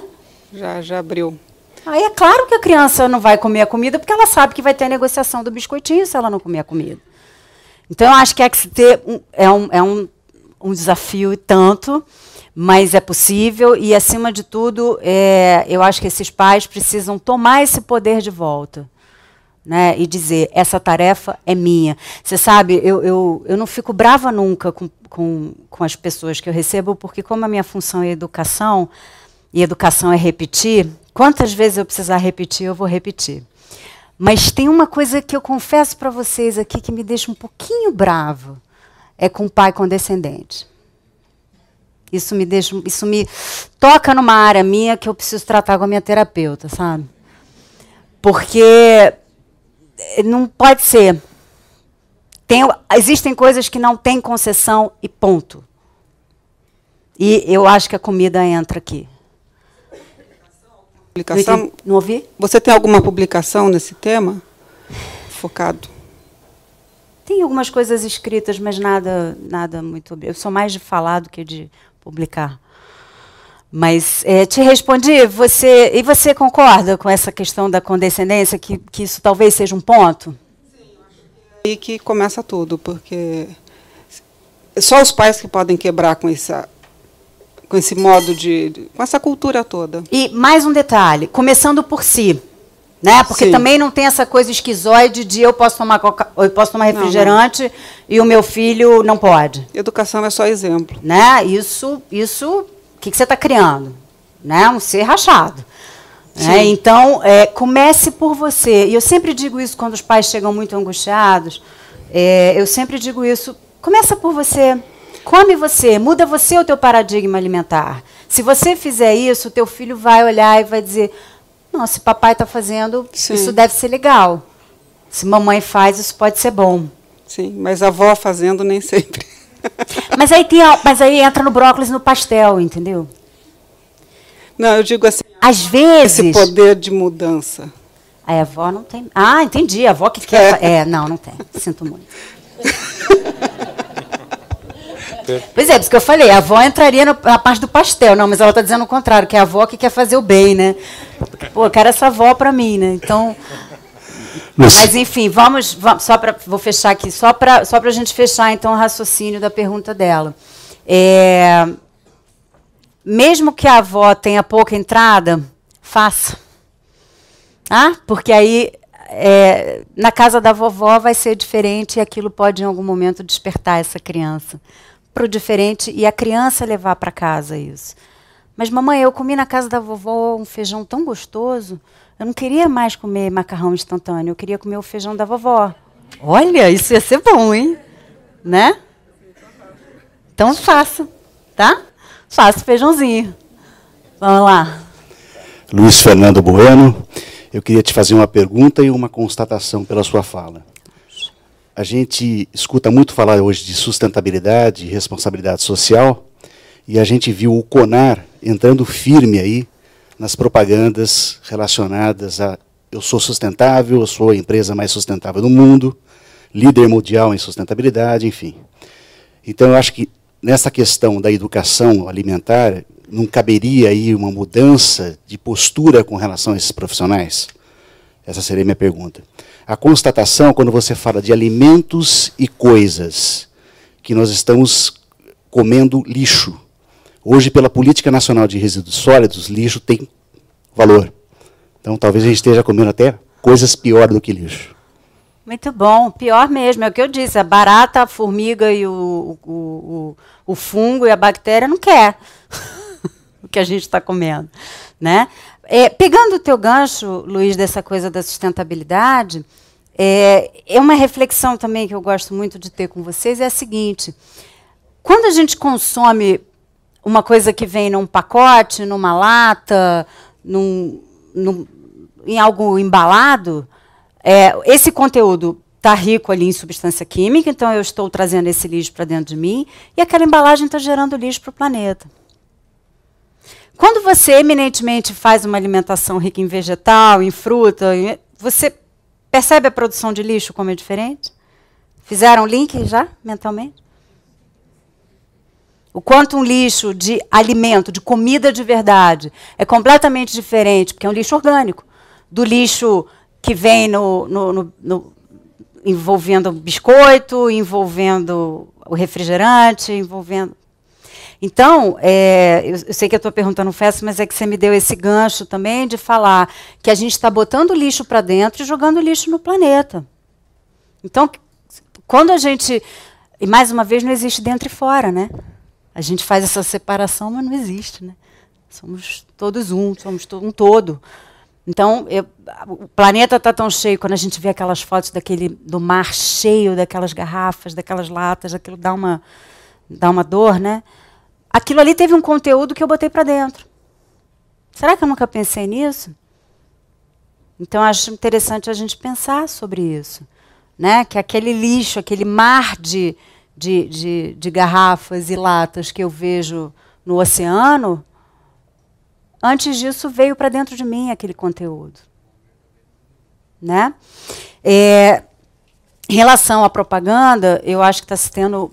Já, já abriu. Aí é claro que a criança não vai comer a comida porque ela sabe que vai ter a negociação do biscoitinho se ela não comer a comida. Então, eu acho que é que se ter um, é, um, é um, um desafio e tanto mas é possível e, acima de tudo, é, eu acho que esses pais precisam tomar esse poder de volta. Né, e dizer, essa tarefa é minha. Você sabe, eu, eu, eu não fico brava nunca com, com, com as pessoas que eu recebo, porque como a minha função é educação, e educação é repetir, quantas vezes eu precisar repetir, eu vou repetir. Mas tem uma coisa que eu confesso para vocês aqui que me deixa um pouquinho bravo, é com o pai condescendente. Isso me deixa, isso me toca numa área minha que eu preciso tratar com a minha terapeuta, sabe? Porque eh, não pode ser. Tem, existem coisas que não têm concessão e ponto. E eu acho que a comida entra aqui. Publicação? Não, não ouvi? Você tem alguma publicação nesse tema? Focado? Tem algumas coisas escritas, mas nada, nada muito. Eu sou mais de falar do que de publicar. Mas é, te respondi, você e você concorda com essa questão da condescendência, que, que isso talvez seja um ponto? Sim, aí que começa tudo, porque só os pais que podem quebrar com essa com esse modo de, com essa cultura toda. E mais um detalhe, começando por si, né? Porque Sim. também não tem essa coisa esquizoide de eu posso tomar coca, eu posso tomar refrigerante não, não. e o meu filho não pode. Educação é só exemplo. Né? Isso, isso, o que, que você está criando? Né? Um ser rachado. Né? Então, é, comece por você. E eu sempre digo isso quando os pais chegam muito angustiados. É, eu sempre digo isso. Começa por você. Come você. Muda você o teu paradigma alimentar. Se você fizer isso, o teu filho vai olhar e vai dizer não, se papai está fazendo, Sim. isso deve ser legal. Se mamãe faz, isso pode ser bom. Sim, mas a avó fazendo nem sempre. *laughs* mas, aí tem, mas aí entra no brócolis no pastel, entendeu? Não, eu digo assim. Às vezes. Esse poder de mudança. A avó não tem. Ah, entendi. A avó que quer. É, é não, não tem. Sinto muito. *laughs* Pois é, porque eu falei, a avó entraria no, na parte do pastel, não, mas ela está dizendo o contrário, que é a avó que quer fazer o bem, né? Pô, eu quero essa avó para mim, né? Então. Mas enfim, vamos, vamos só para vou fechar aqui, só para só a gente fechar então o raciocínio da pergunta dela. É, mesmo que a avó tenha pouca entrada, faça. Ah, porque aí é, na casa da vovó vai ser diferente e aquilo pode em algum momento despertar essa criança para o diferente e a criança levar para casa isso. Mas mamãe, eu comi na casa da vovó um feijão tão gostoso, eu não queria mais comer macarrão instantâneo, eu queria comer o feijão da vovó. Olha, isso ia ser bom, hein? Né? Então faça, tá? Faça feijãozinho. Vamos lá. Luiz Fernando Bueno. Eu queria te fazer uma pergunta e uma constatação pela sua fala. A gente escuta muito falar hoje de sustentabilidade e responsabilidade social, e a gente viu o CONAR entrando firme aí nas propagandas relacionadas a eu sou sustentável, eu sou a empresa mais sustentável do mundo, líder mundial em sustentabilidade, enfim. Então eu acho que nessa questão da educação alimentar, não caberia aí uma mudança de postura com relação a esses profissionais? Essa seria a minha pergunta. A constatação, quando você fala de alimentos e coisas, que nós estamos comendo lixo. Hoje, pela Política Nacional de Resíduos Sólidos, lixo tem valor. Então, talvez a gente esteja comendo até coisas piores do que lixo. Muito bom, pior mesmo, é o que eu disse, a barata, a formiga e o, o, o, o fungo e a bactéria não quer. *laughs* o que a gente está comendo. Né? É, pegando o teu gancho, Luiz, dessa coisa da sustentabilidade, é, é uma reflexão também que eu gosto muito de ter com vocês, é a seguinte, quando a gente consome uma coisa que vem num pacote, numa lata, num, num, em algo embalado, é, esse conteúdo está rico ali em substância química, então eu estou trazendo esse lixo para dentro de mim, e aquela embalagem está gerando lixo para o planeta. Quando você eminentemente faz uma alimentação rica em vegetal, em fruta, você percebe a produção de lixo como é diferente? Fizeram link já mentalmente? O quanto um lixo de alimento, de comida de verdade, é completamente diferente, porque é um lixo orgânico, do lixo que vem no, no, no, no envolvendo biscoito, envolvendo o refrigerante, envolvendo. Então, é, eu, eu, sei que a tua pergunta não essa, mas é que você me deu esse gancho também de falar que a gente está botando lixo para dentro e jogando lixo no planeta. Então, quando a gente. E mais uma vez, não existe dentro e fora, né? A gente faz essa separação, mas não existe, né? Somos todos um, somos um todo. Então, eu, o planeta está tão cheio, quando a gente vê aquelas fotos daquele, do mar cheio daquelas garrafas, daquelas latas, aquilo dá uma, dá uma dor, né? Aquilo ali teve um conteúdo que eu botei para dentro. Será que eu nunca pensei nisso? Então acho interessante a gente pensar sobre isso, né? Que aquele lixo, aquele mar de, de, de, de garrafas e latas que eu vejo no oceano, antes disso veio para dentro de mim aquele conteúdo, né? É, em relação à propaganda, eu acho que está se tendo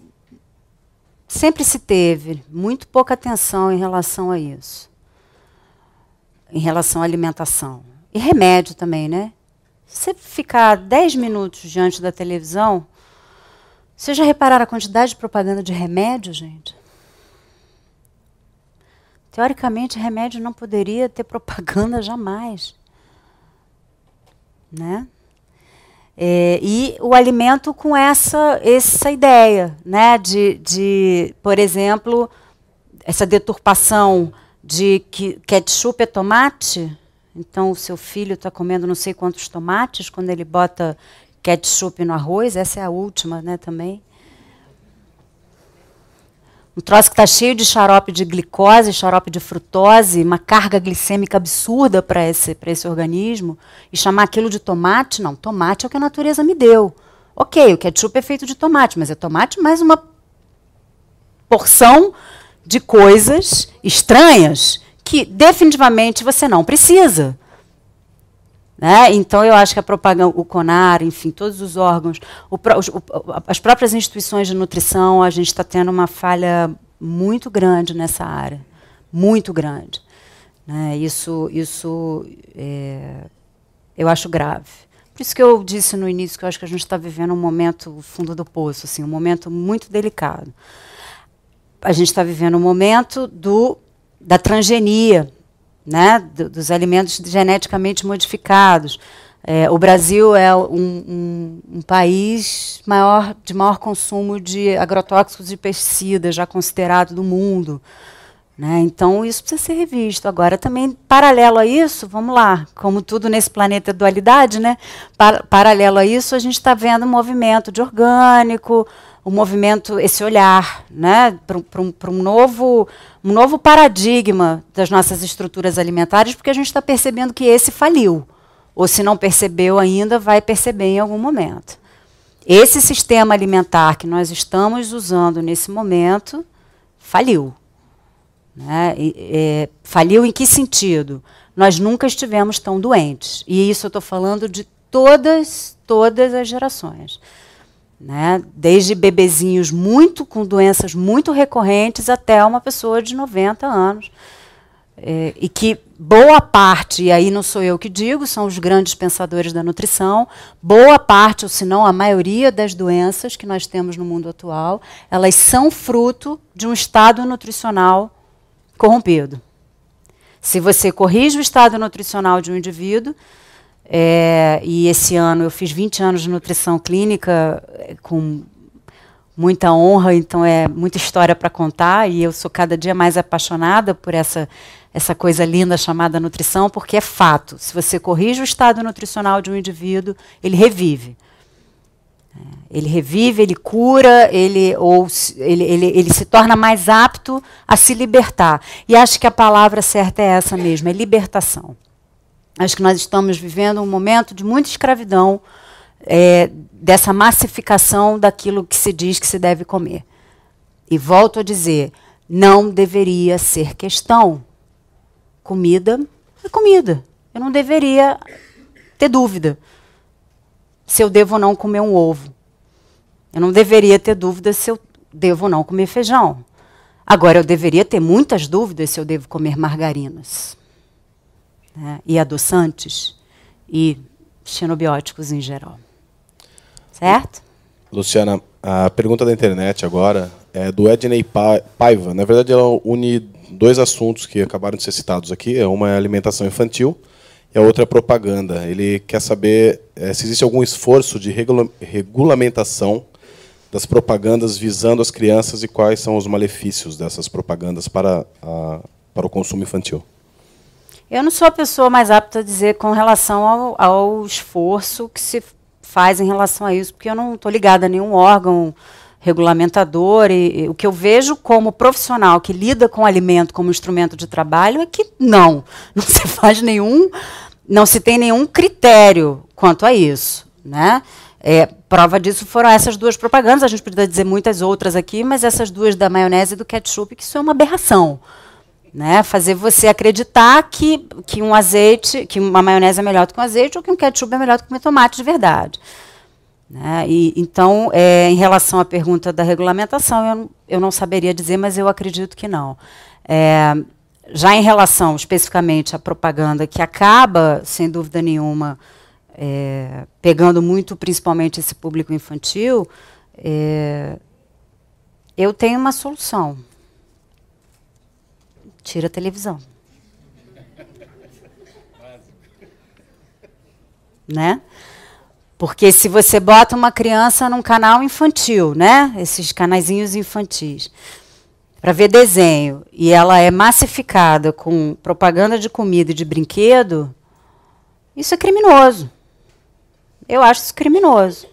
sempre se teve muito pouca atenção em relação a isso. Em relação à alimentação. E remédio também, né? Você ficar 10 minutos diante da televisão, vocês já repararam a quantidade de propaganda de remédio, gente? Teoricamente, remédio não poderia ter propaganda *laughs* jamais. Né? É, e o alimento com essa, essa ideia, né, de, de, por exemplo, essa deturpação de que ketchup é tomate, então o seu filho está comendo não sei quantos tomates quando ele bota ketchup no arroz, essa é a última né, também. Um troço que está cheio de xarope de glicose, xarope de frutose, uma carga glicêmica absurda para esse, esse organismo. E chamar aquilo de tomate? Não, tomate é o que a natureza me deu. Ok, o ketchup é feito de tomate, mas é tomate mais uma porção de coisas estranhas que definitivamente você não precisa. Né? Então, eu acho que a propaganda, o CONAR, enfim, todos os órgãos, o, o, as próprias instituições de nutrição, a gente está tendo uma falha muito grande nessa área, muito grande. Né? Isso, isso é, eu acho grave. Por isso que eu disse no início que eu acho que a gente está vivendo um momento fundo do poço, assim, um momento muito delicado. A gente está vivendo um momento do, da transgenia, né, do, dos alimentos geneticamente modificados. É, o Brasil é um, um, um, país maior, de maior consumo de agrotóxicos e pesticidas, já considerado do mundo. Né? Então, isso precisa ser revisto. Agora, também, paralelo a isso, vamos lá, como tudo nesse planeta é dualidade, né? Par paralelo a isso, a gente está vendo movimento de orgânico, o movimento, esse olhar né? para um, um, novo, um novo paradigma das nossas estruturas alimentares, porque a gente está percebendo que esse faliu. Ou se não percebeu ainda, vai perceber em algum momento. Esse sistema alimentar que nós estamos usando nesse momento faliu. Né? E, é, faliu em que sentido? Nós nunca estivemos tão doentes. E isso eu estou falando de todas, todas as gerações. Né? Desde bebezinhos muito com doenças muito recorrentes até uma pessoa de 90 anos. É, e que boa parte, e aí não sou eu que digo, são os grandes pensadores da nutrição, boa parte, ou se não a maioria das doenças que nós temos no mundo atual, elas são fruto de um estado nutricional corrompido. Se você corrige o estado nutricional de um indivíduo, é, e esse ano eu fiz 20 anos de nutrição clínica é, com muita honra, então é muita história para contar, e eu sou cada dia mais apaixonada por essa, essa coisa linda chamada nutrição, porque é fato. Se você corrige o estado nutricional de um indivíduo, ele revive. Ele revive, ele cura, ele, ou ele, ele, ele se torna mais apto a se libertar. E acho que a palavra certa é essa mesmo, é libertação. Acho que nós estamos vivendo um momento de muita escravidão, é, dessa massificação daquilo que se diz que se deve comer. E volto a dizer, não deveria ser questão. Comida é comida. Eu não deveria ter dúvida se eu devo ou não comer um ovo. Eu não deveria ter dúvida se eu devo ou não comer feijão. Agora, eu deveria ter muitas dúvidas se eu devo comer margarinas né? e adoçantes e xenobióticos em geral. Certo? Luciana, a pergunta da internet agora é do Ednei Paiva. Na verdade, ela une dois assuntos que acabaram de ser citados aqui. Uma é alimentação infantil e a outra é propaganda. Ele quer saber é, se existe algum esforço de regula regulamentação das propagandas visando as crianças e quais são os malefícios dessas propagandas para, a, para o consumo infantil. Eu não sou a pessoa mais apta a dizer com relação ao, ao esforço que se faz em relação a isso, porque eu não estou ligada a nenhum órgão regulamentador e, e, o que eu vejo como profissional que lida com alimento como instrumento de trabalho é que não, *laughs* não se faz nenhum, não se tem nenhum critério quanto a isso, né? É, prova disso foram essas duas propagandas. A gente poderia dizer muitas outras aqui, mas essas duas da maionese e do ketchup, que isso é uma aberração. Né? Fazer você acreditar que, que um azeite, que uma maionese é melhor do que um azeite, ou que um ketchup é melhor do que um tomate de verdade. Né? E, então, é, em relação à pergunta da regulamentação, eu, eu não saberia dizer, mas eu acredito que não. É, já em relação especificamente à propaganda, que acaba, sem dúvida nenhuma, é, pegando muito principalmente esse público infantil, é, eu tenho uma solução. Tira a televisão. Né? Porque se você bota uma criança num canal infantil, né? Esses canaizinhos infantis, para ver desenho, e ela é massificada com propaganda de comida e de brinquedo, isso é criminoso. Eu acho isso criminoso.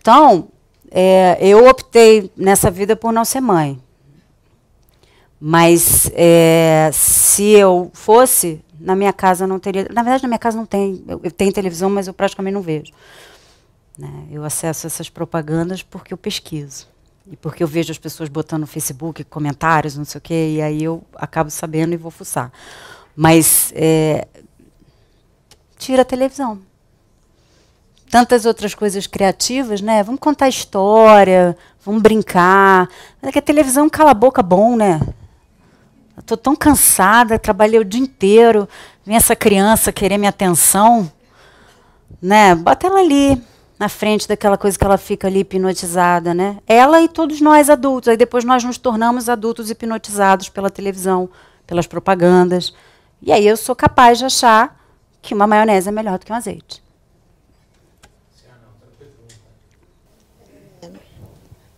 Então, é, eu optei nessa vida por não ser mãe. Mas é, se eu fosse, na minha casa não teria. Na verdade, na minha casa não tem. Eu, eu tenho televisão, mas eu praticamente não vejo. Né? Eu acesso essas propagandas porque eu pesquiso. E porque eu vejo as pessoas botando no Facebook comentários, não sei o quê, e aí eu acabo sabendo e vou fuçar. Mas é, tira a televisão. Tantas outras coisas criativas, né? Vamos contar história, vamos brincar. Mas é que a televisão cala a boca bom, né? Estou tão cansada, trabalhei o dia inteiro, vem essa criança querer minha atenção, né? Bota ela ali, na frente daquela coisa que ela fica ali hipnotizada, né? Ela e todos nós adultos. Aí depois nós nos tornamos adultos hipnotizados pela televisão, pelas propagandas. E aí eu sou capaz de achar que uma maionese é melhor do que um azeite.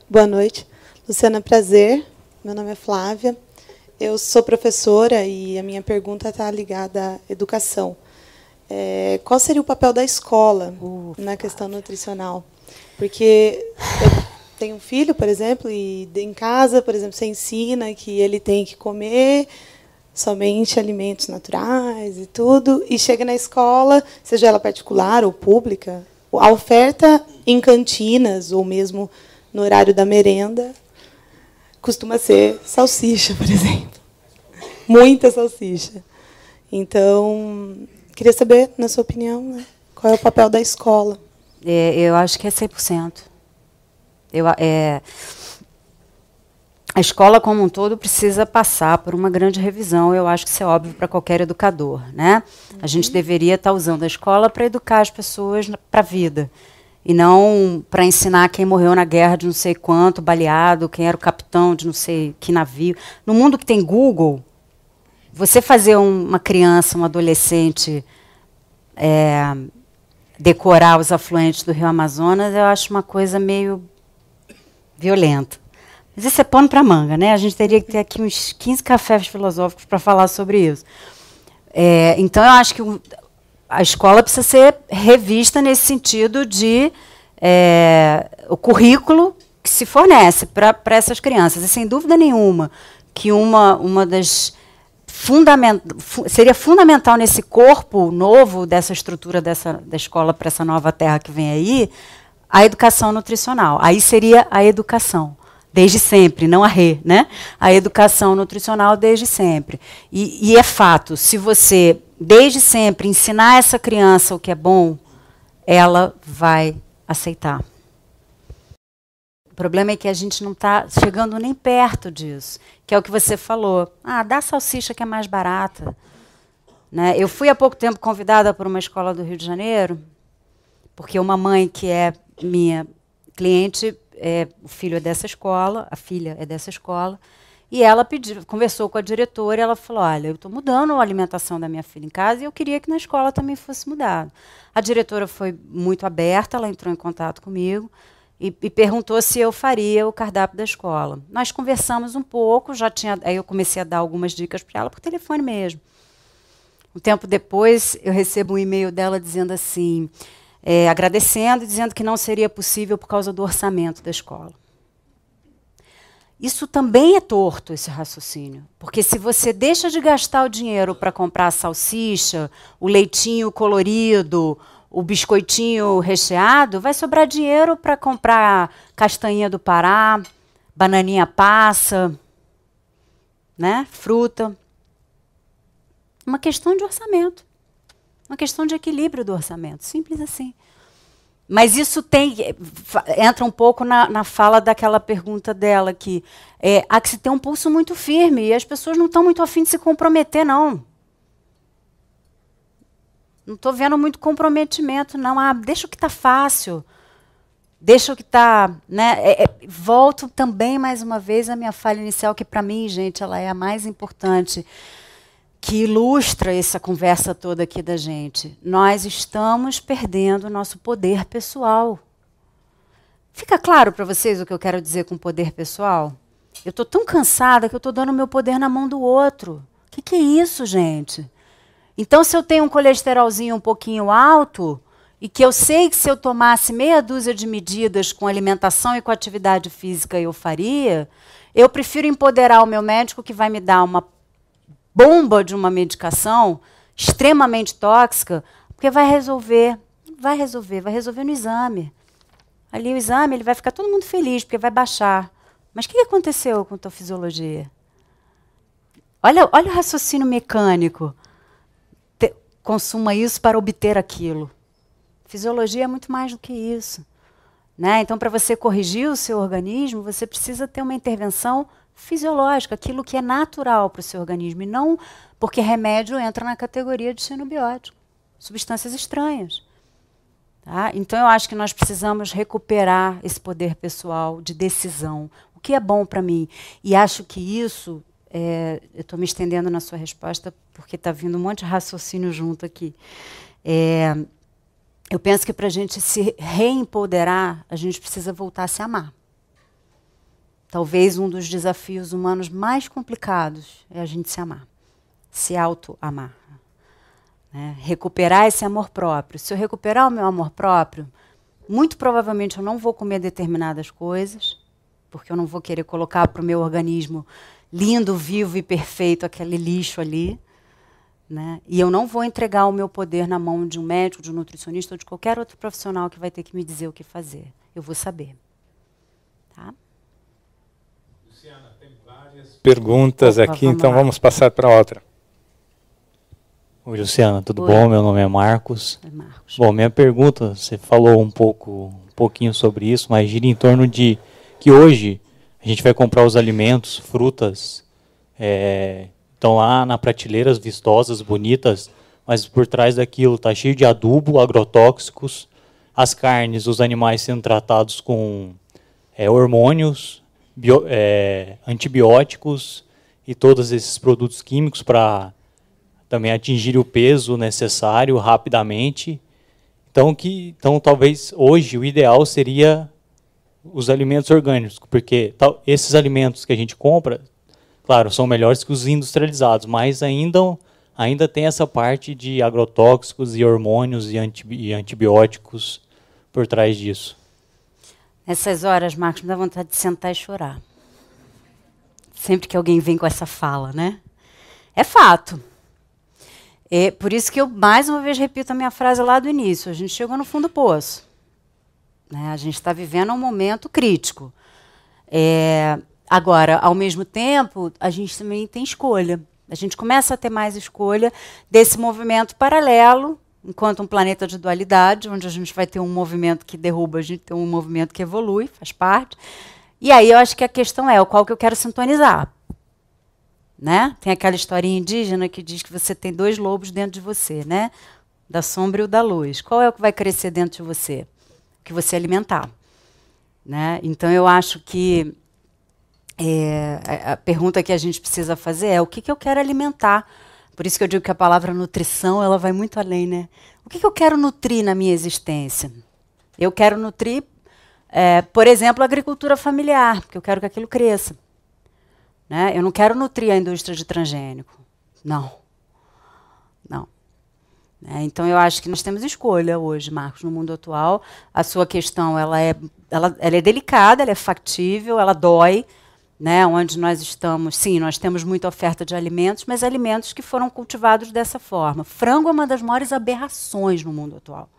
Boa noite. Luciana, prazer. Meu nome é Flávia. Eu sou professora e a minha pergunta está ligada à educação. É, qual seria o papel da escola na questão nutricional? Porque eu tenho um filho, por exemplo, e em casa, por exemplo, você ensina que ele tem que comer somente alimentos naturais e tudo, e chega na escola, seja ela particular ou pública, a oferta em cantinas ou mesmo no horário da merenda costuma ser salsicha, *laughs* por exemplo. Muita salsicha. Então, queria saber, na sua opinião, né, qual é o papel da escola. É, eu acho que é 100%. Eu, é, a escola como um todo precisa passar por uma grande revisão. Eu acho que isso é óbvio para qualquer educador, né? Uhum. A gente deveria estar tá usando a escola para educar as pessoas para a vida e não para ensinar quem morreu na guerra de não sei quanto, baleado, quem era o capitão de não sei que navio. No mundo que tem Google, você fazer um, uma criança, um adolescente é, decorar os afluentes do Rio Amazonas, eu acho uma coisa meio violenta. Mas isso é pano para manga, né? A gente teria que ter aqui uns 15 cafés filosóficos para falar sobre isso. É, então, eu acho que a escola precisa ser revista nesse sentido de é, o currículo que se fornece para essas crianças. E sem dúvida nenhuma que uma, uma das fundament, seria fundamental nesse corpo novo dessa estrutura dessa, da escola para essa nova terra que vem aí, a educação nutricional. Aí seria a educação desde sempre, não a re, né? A educação nutricional desde sempre. E, e, é fato, se você desde sempre ensinar essa criança o que é bom, ela vai aceitar. O problema é que a gente não está chegando nem perto disso, que é o que você falou. Ah, dá salsicha que é mais barata. Né? Eu fui há pouco tempo convidada por uma escola do Rio de Janeiro, porque uma mãe que é minha cliente é, o filho é dessa escola, a filha é dessa escola, e ela pediu, conversou com a diretora e ela falou: Olha, eu estou mudando a alimentação da minha filha em casa e eu queria que na escola também fosse mudado. A diretora foi muito aberta, ela entrou em contato comigo e, e perguntou se eu faria o cardápio da escola. Nós conversamos um pouco, já tinha, aí eu comecei a dar algumas dicas para ela por telefone mesmo. Um tempo depois, eu recebo um e-mail dela dizendo assim: é, agradecendo e dizendo que não seria possível por causa do orçamento da escola. Isso também é torto, esse raciocínio. Porque se você deixa de gastar o dinheiro para comprar a salsicha, o leitinho colorido, o biscoitinho recheado, vai sobrar dinheiro para comprar castanha do Pará, bananinha passa, né? fruta. Uma questão de orçamento. Uma questão de equilíbrio do orçamento, simples assim. Mas isso tem entra um pouco na, na fala daquela pergunta dela que é, há que se ter um pulso muito firme e as pessoas não estão muito afim de se comprometer, não. Não estou vendo muito comprometimento, não. Ah, deixa o que está fácil. Deixa o que está. Né? É, é, volto também, mais uma vez, à minha falha inicial, que para mim, gente, ela é a mais importante que ilustra essa conversa toda aqui da gente. Nós estamos perdendo o nosso poder pessoal. Fica claro para vocês o que eu quero dizer com poder pessoal? Eu estou tão cansada que eu estou dando meu poder na mão do outro. O que, que é isso, gente? Então, se eu tenho um colesterolzinho um pouquinho alto, e que eu sei que se eu tomasse meia dúzia de medidas com alimentação e com atividade física eu faria, eu prefiro empoderar o meu médico que vai me dar uma bomba de uma medicação extremamente tóxica, porque vai resolver, vai resolver, vai resolver no exame. Ali o exame ele vai ficar todo mundo feliz, porque vai baixar. Mas o que aconteceu com a tua fisiologia? Olha, olha o raciocínio mecânico. consuma isso para obter aquilo. Fisiologia é muito mais do que isso. Né? Então, para você corrigir o seu organismo, você precisa ter uma intervenção fisiológica, aquilo que é natural para o seu organismo, e não porque remédio entra na categoria de xenobiótico, substâncias estranhas. Tá? Então, eu acho que nós precisamos recuperar esse poder pessoal de decisão. O que é bom para mim? E acho que isso, é, eu estou me estendendo na sua resposta, porque está vindo um monte de raciocínio junto aqui. É, eu penso que para a gente se reempoderar, a gente precisa voltar a se amar. Talvez um dos desafios humanos mais complicados é a gente se amar, se auto-amar. Né? Recuperar esse amor próprio. Se eu recuperar o meu amor próprio, muito provavelmente eu não vou comer determinadas coisas, porque eu não vou querer colocar para o meu organismo lindo, vivo e perfeito aquele lixo ali. Né? E eu não vou entregar o meu poder na mão de um médico, de um nutricionista ou de qualquer outro profissional que vai ter que me dizer o que fazer. Eu vou saber. Tá? Perguntas Opa, aqui, vamos então lá. vamos passar para outra. Oi, Luciana, tudo Oi. bom? Meu nome é Marcos. É Marcos. Bom, minha pergunta, você falou um pouco, um pouquinho sobre isso, mas gira em torno de que hoje a gente vai comprar os alimentos, frutas, é, estão lá na prateleiras vistosas, bonitas, mas por trás daquilo está cheio de adubo, agrotóxicos, as carnes, os animais sendo tratados com é, hormônios, bio, é, antibióticos e todos esses produtos químicos para também atingir o peso necessário rapidamente. Então, que, então talvez hoje o ideal seria os alimentos orgânicos, porque tal, esses alimentos que a gente compra Claro, são melhores que os industrializados, mas ainda, ainda tem essa parte de agrotóxicos e hormônios e, e antibióticos por trás disso. Nessas horas, Marcos, me dá vontade de sentar e chorar. Sempre que alguém vem com essa fala, né? É fato. É por isso que eu mais uma vez repito a minha frase lá do início. A gente chegou no fundo do poço. Né? A gente está vivendo um momento crítico. É, Agora, ao mesmo tempo, a gente também tem escolha. A gente começa a ter mais escolha desse movimento paralelo, enquanto um planeta de dualidade, onde a gente vai ter um movimento que derruba, a gente tem um movimento que evolui, faz parte. E aí eu acho que a questão é o qual que eu quero sintonizar. Né? Tem aquela historinha indígena que diz que você tem dois lobos dentro de você, né? Da sombra e o da luz. Qual é o que vai crescer dentro de você? O que você alimentar. Né? Então eu acho que é, a pergunta que a gente precisa fazer é o que, que eu quero alimentar. Por isso que eu digo que a palavra nutrição ela vai muito além, né? O que, que eu quero nutrir na minha existência? Eu quero nutrir, é, por exemplo, a agricultura familiar, porque eu quero que aquilo cresça. Né? Eu não quero nutrir a indústria de transgênico. Não. Não. É, então eu acho que nós temos escolha hoje, Marcos, no mundo atual. A sua questão ela é, ela, ela é delicada, ela é factível, ela dói né, onde nós estamos, sim, nós temos muita oferta de alimentos, mas alimentos que foram cultivados dessa forma. Frango é uma das maiores aberrações no mundo atual.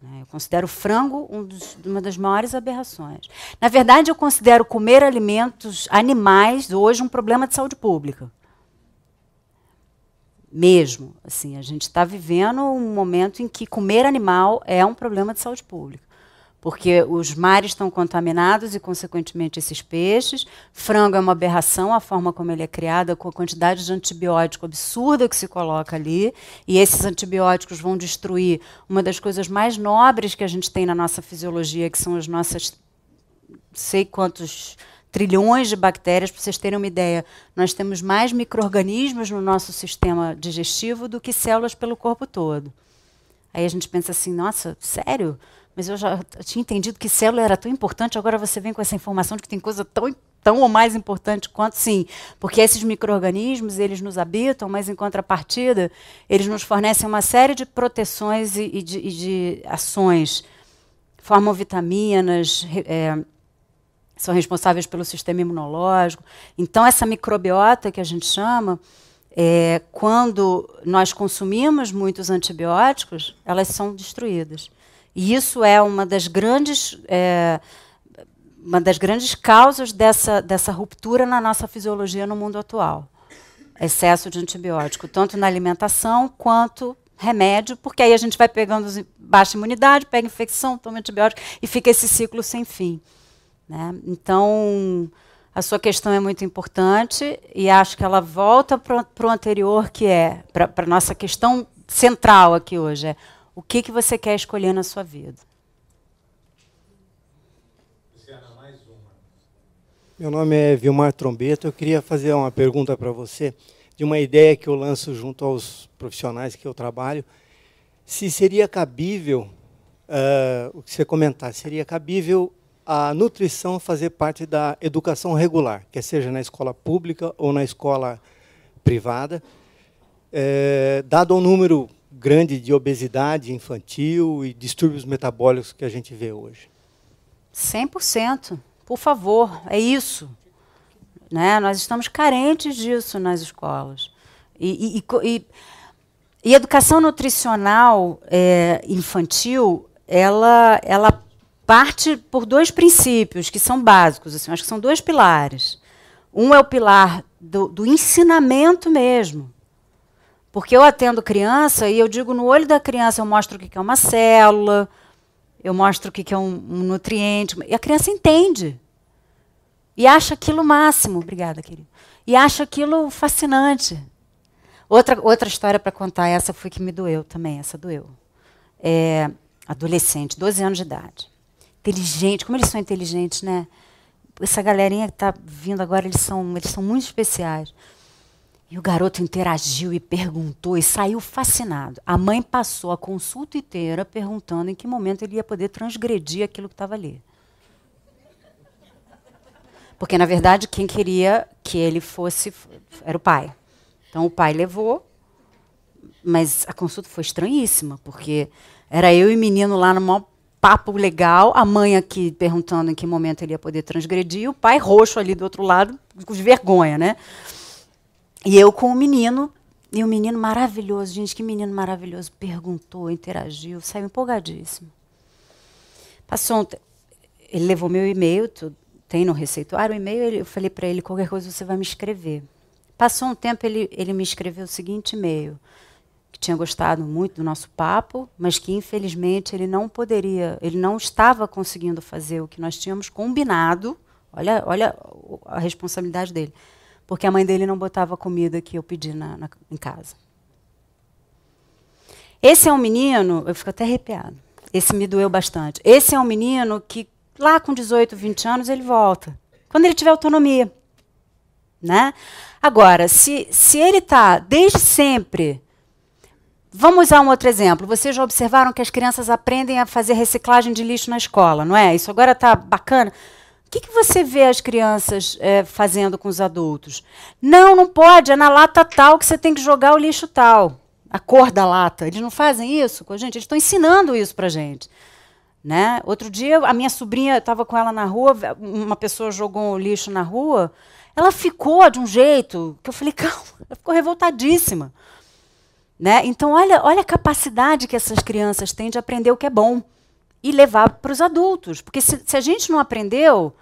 Né. Eu considero frango um dos, uma das maiores aberrações. Na verdade, eu considero comer alimentos animais hoje um problema de saúde pública. Mesmo. Assim, a gente está vivendo um momento em que comer animal é um problema de saúde pública porque os mares estão contaminados e, consequentemente, esses peixes. Frango é uma aberração, a forma como ele é criado, com a quantidade de antibiótico absurda que se coloca ali. E esses antibióticos vão destruir uma das coisas mais nobres que a gente tem na nossa fisiologia, que são as nossas sei quantos trilhões de bactérias, para vocês terem uma ideia. Nós temos mais micro-organismos no nosso sistema digestivo do que células pelo corpo todo. Aí a gente pensa assim, nossa, sério? Mas eu já tinha entendido que célula era tão importante, agora você vem com essa informação de que tem coisa tão, tão ou mais importante quanto sim, porque esses micro-organismos, eles nos habitam, mas em contrapartida, eles nos fornecem uma série de proteções e, e, de, e de, ações, formam vitaminas, é, são responsáveis pelo sistema imunológico. Então, essa microbiota que a gente chama, é, quando nós consumimos muitos antibióticos, elas são destruídas. E isso é uma das grandes, é, uma das grandes causas dessa, dessa ruptura na nossa fisiologia no mundo atual. excesso de antibiótico, tanto na alimentação quanto remédio, porque aí a gente vai pegando baixa imunidade, pega infecção, toma antibiótico e fica esse ciclo sem fim. Né? Então, a sua questão é muito importante e acho que ela volta para o anterior, que é para a nossa questão central aqui hoje, é o que, que você quer escolher na sua vida. Meu nome é Vilmar Trombeta. Eu queria fazer uma pergunta para você de uma ideia que eu lanço junto aos profissionais que eu trabalho. Se seria cabível, uh, o que você comentar, seria cabível a nutrição fazer parte da educação regular, quer seja na escola pública ou na escola privada, é, dado o número grande de obesidade infantil e distúrbios metabólicos que a gente vê hoje. 100%. Por favor, é isso. Né? Nós estamos carentes disso nas escolas. E, e, e, e educação nutricional é, infantil, ela, ela parte por dois princípios que são básicos, assim, acho que são dois pilares. Um é o pilar do, do ensinamento mesmo. Porque eu atendo criança e eu digo no olho da criança, eu mostro o que é uma célula, eu mostro o que é um, nutriente, e a criança entende. E acha aquilo máximo, obrigada, querido. E acha aquilo fascinante. Outra, outra história para contar, essa foi que me doeu também, essa doeu. É, adolescente, 12 anos de idade. Inteligente, como eles são inteligentes, né? Essa galerinha que está vindo agora, eles são, eles são muito especiais. E o garoto interagiu e perguntou e saiu fascinado. A mãe passou a consulta inteira perguntando em que momento ele ia poder transgredir aquilo que estava ali. Porque, na verdade, quem queria que ele fosse era o pai. Então, o pai levou, mas a consulta foi estranhíssima, porque era eu e o menino lá no maior papo legal, a mãe aqui perguntando em que momento ele ia poder transgredir, e o pai roxo ali do outro lado, com vergonha, né? E eu com o menino, e o menino maravilhoso, gente, que menino maravilhoso, perguntou, interagiu, saiu empolgadíssimo. Passou um ele levou meu e-mail, tem no receituário o e-mail, eu falei para ele, qualquer coisa você vai me escrever. Passou um tempo, ele, ele me escreveu o seguinte e-mail, que tinha gostado muito do nosso papo, mas que infelizmente ele não poderia, ele não estava conseguindo fazer o que nós tínhamos combinado. Olha, olha a responsabilidade dele, porque a mãe dele não botava a comida que eu pedi na, na, em casa. Esse é um menino, eu fico até arrepiado. Esse me doeu bastante. Esse é um menino que lá com 18, 20 anos, ele volta. Quando ele tiver autonomia. Né? Agora, se, se ele está desde sempre. Vamos usar um outro exemplo. Vocês já observaram que as crianças aprendem a fazer reciclagem de lixo na escola, não é? Isso agora está bacana. O que, que você vê as crianças é, fazendo com os adultos? Não, não pode, é na lata tal que você tem que jogar o lixo tal. A cor da lata. Eles não fazem isso com a gente, eles estão ensinando isso para a gente. Né? Outro dia, a minha sobrinha estava com ela na rua, uma pessoa jogou um lixo na rua, ela ficou de um jeito que eu falei, *laughs* calma, ela ficou revoltadíssima. Né? Então, olha, olha a capacidade que essas crianças têm de aprender o que é bom e levar para os adultos. Porque se, se, a gente não aprendeu,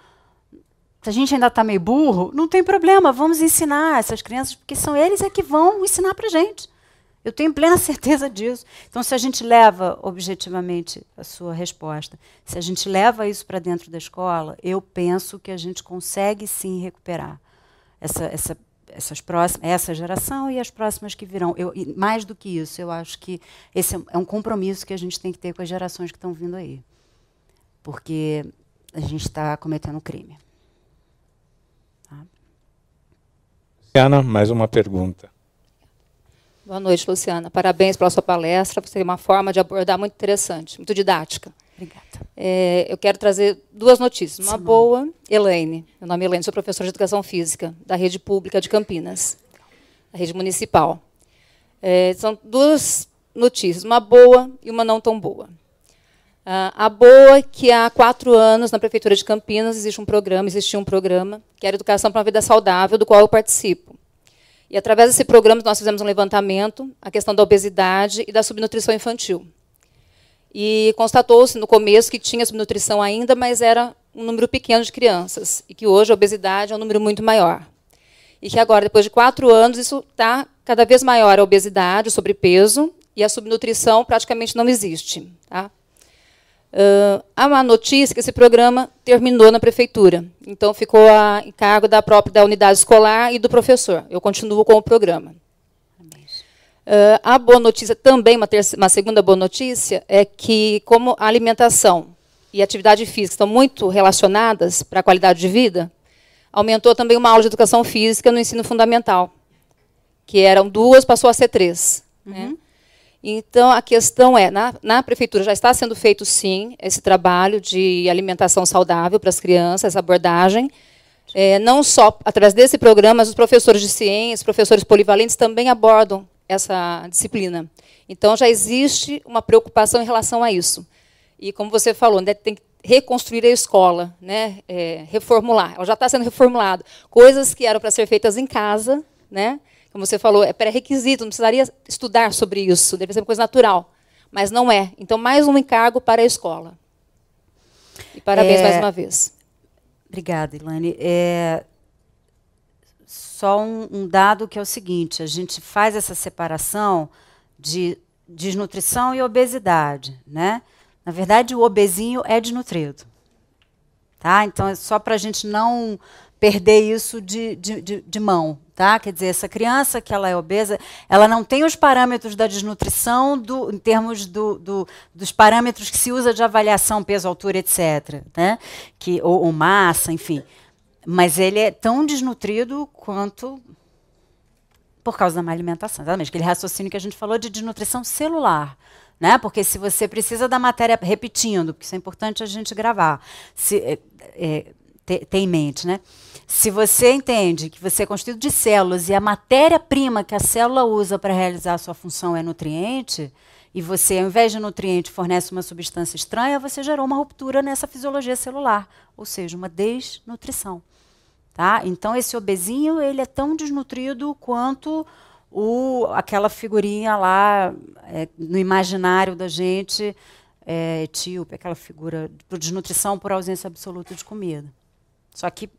se a gente ainda está meio burro, não tem problema, vamos ensinar essas crianças, porque são eles é que vão ensinar para a gente. Eu tenho plena *laughs* certeza disso. Então, se a gente leva objetivamente a sua resposta, se a gente leva isso para dentro da escola, eu penso que a gente consegue sim recuperar essa, essa, essas próximas, essa geração e as próximas que virão. Eu, mais do que isso, eu acho que esse é um compromisso que a gente tem que ter com as gerações que estão vindo aí. Porque a gente está cometendo um crime. Tá? Luciana, mais uma pergunta. Boa noite, Luciana. Parabéns pela sua palestra. Você tem uma forma de abordar muito interessante, muito didática. Obrigada. É, eu quero trazer duas notícias. Uma Sim. boa, Elaine. Meu nome é Elaine, sou professora de Educação Física da Rede Pública de Campinas, da Rede Municipal. É, são duas notícias, uma boa e uma não tão boa. a boa é que há quatro anos, na Prefeitura de Campinas, existe um programa, existia um programa, que era Educação para uma Vida Saudável, do qual eu participo. E através desse programa nós fizemos um levantamento, a questão da obesidade e da subnutrição infantil. E constatou-se no começo que tinha subnutrição ainda, mas era um número pequeno de crianças, e que hoje a obesidade é um número muito maior. e que agora, depois de quatro anos, isso está cada vez maior a obesidade, o sobrepeso, e a subnutrição praticamente não existe. Tá? Uh, há uma notícia que esse programa terminou na prefeitura, então ficou a encargo da própria da unidade escolar e do professor. Eu continuo com o programa. Uh, a boa notícia também, uma, uma segunda boa notícia, é que como a alimentação e atividade física estão muito relacionadas para a qualidade de vida, aumentou também uma aula de educação física no ensino fundamental, que eram duas, passou a ser três. Né? Uhum. Né? Então, a questão é, na, na, prefeitura já está sendo feito, sim, esse trabalho de alimentação saudável para as crianças, essa abordagem, é, não só através desse programa, mas os professores de ciências, professores polivalentes também abordam essa disciplina. Então, já existe uma preocupação em relação a isso. E, como você falou, né, tem que reconstruir a escola, né, é, reformular. Ela já está sendo reformulada. Coisas que eram para ser feitas em casa, né, como você falou, é pré-requisito, não precisaria estudar sobre isso, deve ser uma coisa natural. Mas não é. Então, mais um encargo para a escola. E parabéns é... mais uma vez. Obrigada, Ilane. É... Só um, um dado que é o seguinte: a gente faz essa separação de desnutrição e obesidade. Né? Na verdade, o obesinho é desnutrido. Tá? Então, é só para a gente não perder isso de, de, de, de, mão. Tá? Quer dizer, essa criança que ela é obesa, ela não tem os parâmetros da desnutrição do, em termos do, do, dos parâmetros que se usa de avaliação, peso, altura, etc. Né? Que, ou, ou massa, enfim. Mas ele é tão desnutrido quanto por causa da má alimentação. Exatamente, aquele raciocínio que a gente falou de desnutrição celular. Né? Porque se você precisa da matéria, repetindo, porque isso é importante a gente gravar, se, é, é, ter, ter em mente, né? Se você entende que você é constituído de células e a matéria-prima que a célula usa para realizar a sua função é nutriente, e você, ao invés de nutriente, fornece uma substância estranha, você gerou uma ruptura nessa fisiologia celular, ou seja, uma desnutrição. Tá? Então, esse obesinho ele é tão desnutrido quanto o, aquela figurinha lá é, no imaginário da gente, é, etíope, aquela figura de desnutrição por ausência absoluta de comida. Só que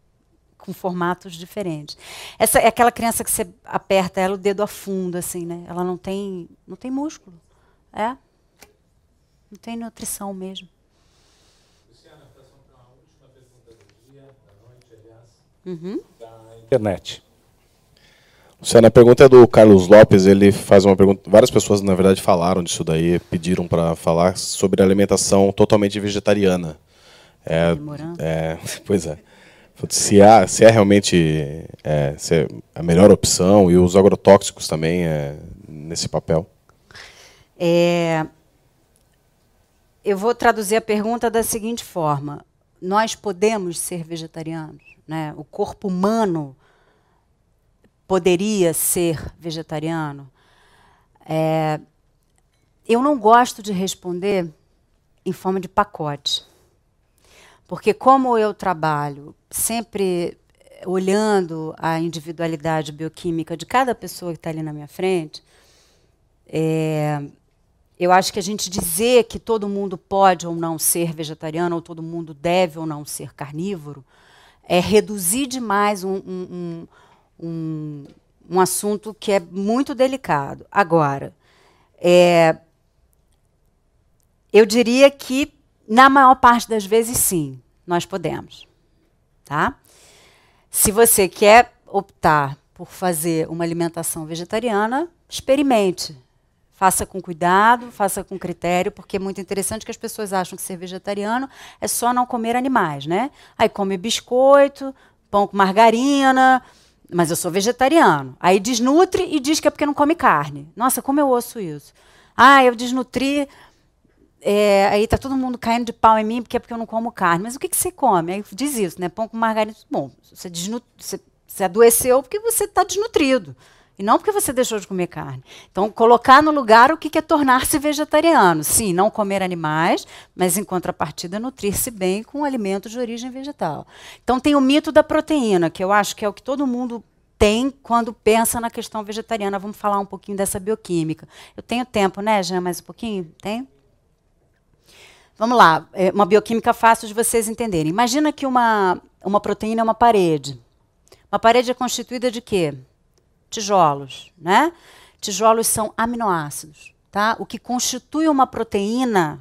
com formatos diferentes. Essa é aquela criança que você aperta ela, o dedo afunda, assim, né? Ela não tem, não tem músculo. É? Não tem nutrição mesmo. Luciana, para a última pergunta do dia, da noite, aliás, uhum. da internet. Luciana, a pergunta é do Carlos Lopes. Ele faz uma pergunta. Várias pessoas, na verdade, falaram disso daí, pediram para falar sobre alimentação totalmente vegetariana. É, é, *laughs* pois é se, há, se é realmente é, se é a melhor opção e os agrotóxicos também é, nesse papel. É, eu vou traduzir a pergunta da seguinte forma: nós podemos ser vegetarianos, né? O corpo humano poderia ser vegetariano? É, eu não gosto de responder em forma de pacote. Porque como eu trabalho sempre olhando a individualidade bioquímica de cada pessoa que está ali na minha frente, é, eu acho que a gente dizer que todo mundo pode ou não ser vegetariano, ou todo mundo deve ou não ser carnívoro, é reduzir demais um, um, um, um assunto que é muito delicado. Agora, é, eu diria que, na maior parte das vezes, sim nós podemos. Tá? Se você quer optar por fazer uma alimentação vegetariana, experimente. Faça com cuidado, faça com critério, porque é muito interessante que as pessoas acham que ser vegetariano é só não comer animais, né? Aí come biscoito, pão com margarina, mas eu sou vegetariano. Aí desnutre e diz que é porque não come carne. Nossa, como eu ouço isso. Ah, eu desnutri é, aí tá todo mundo caindo de pau em mim porque é porque eu não como carne. Mas o que, que você come? Aí diz isso, né? Pão com margarina. Bom, você, desnut você, você adoeceu porque você está desnutrido. E não porque você deixou de comer carne. Então, colocar no lugar o que, é tornar-se vegetariano. Sim, não comer animais, mas em contrapartida nutrir-se bem com alimentos de origem vegetal. Então, tem o mito da proteína, que eu acho que é o que todo mundo tem quando pensa na questão vegetariana. Vamos falar um pouquinho dessa bioquímica. Eu tenho tempo, né, Jean? Mais um pouquinho? Tem? Vamos lá, é uma bioquímica fácil de vocês entenderem. Imagina que uma, uma proteína é uma parede. Uma parede é constituída de quê? Tijolos, né? Tijolos são aminoácidos, tá? O que constitui uma proteína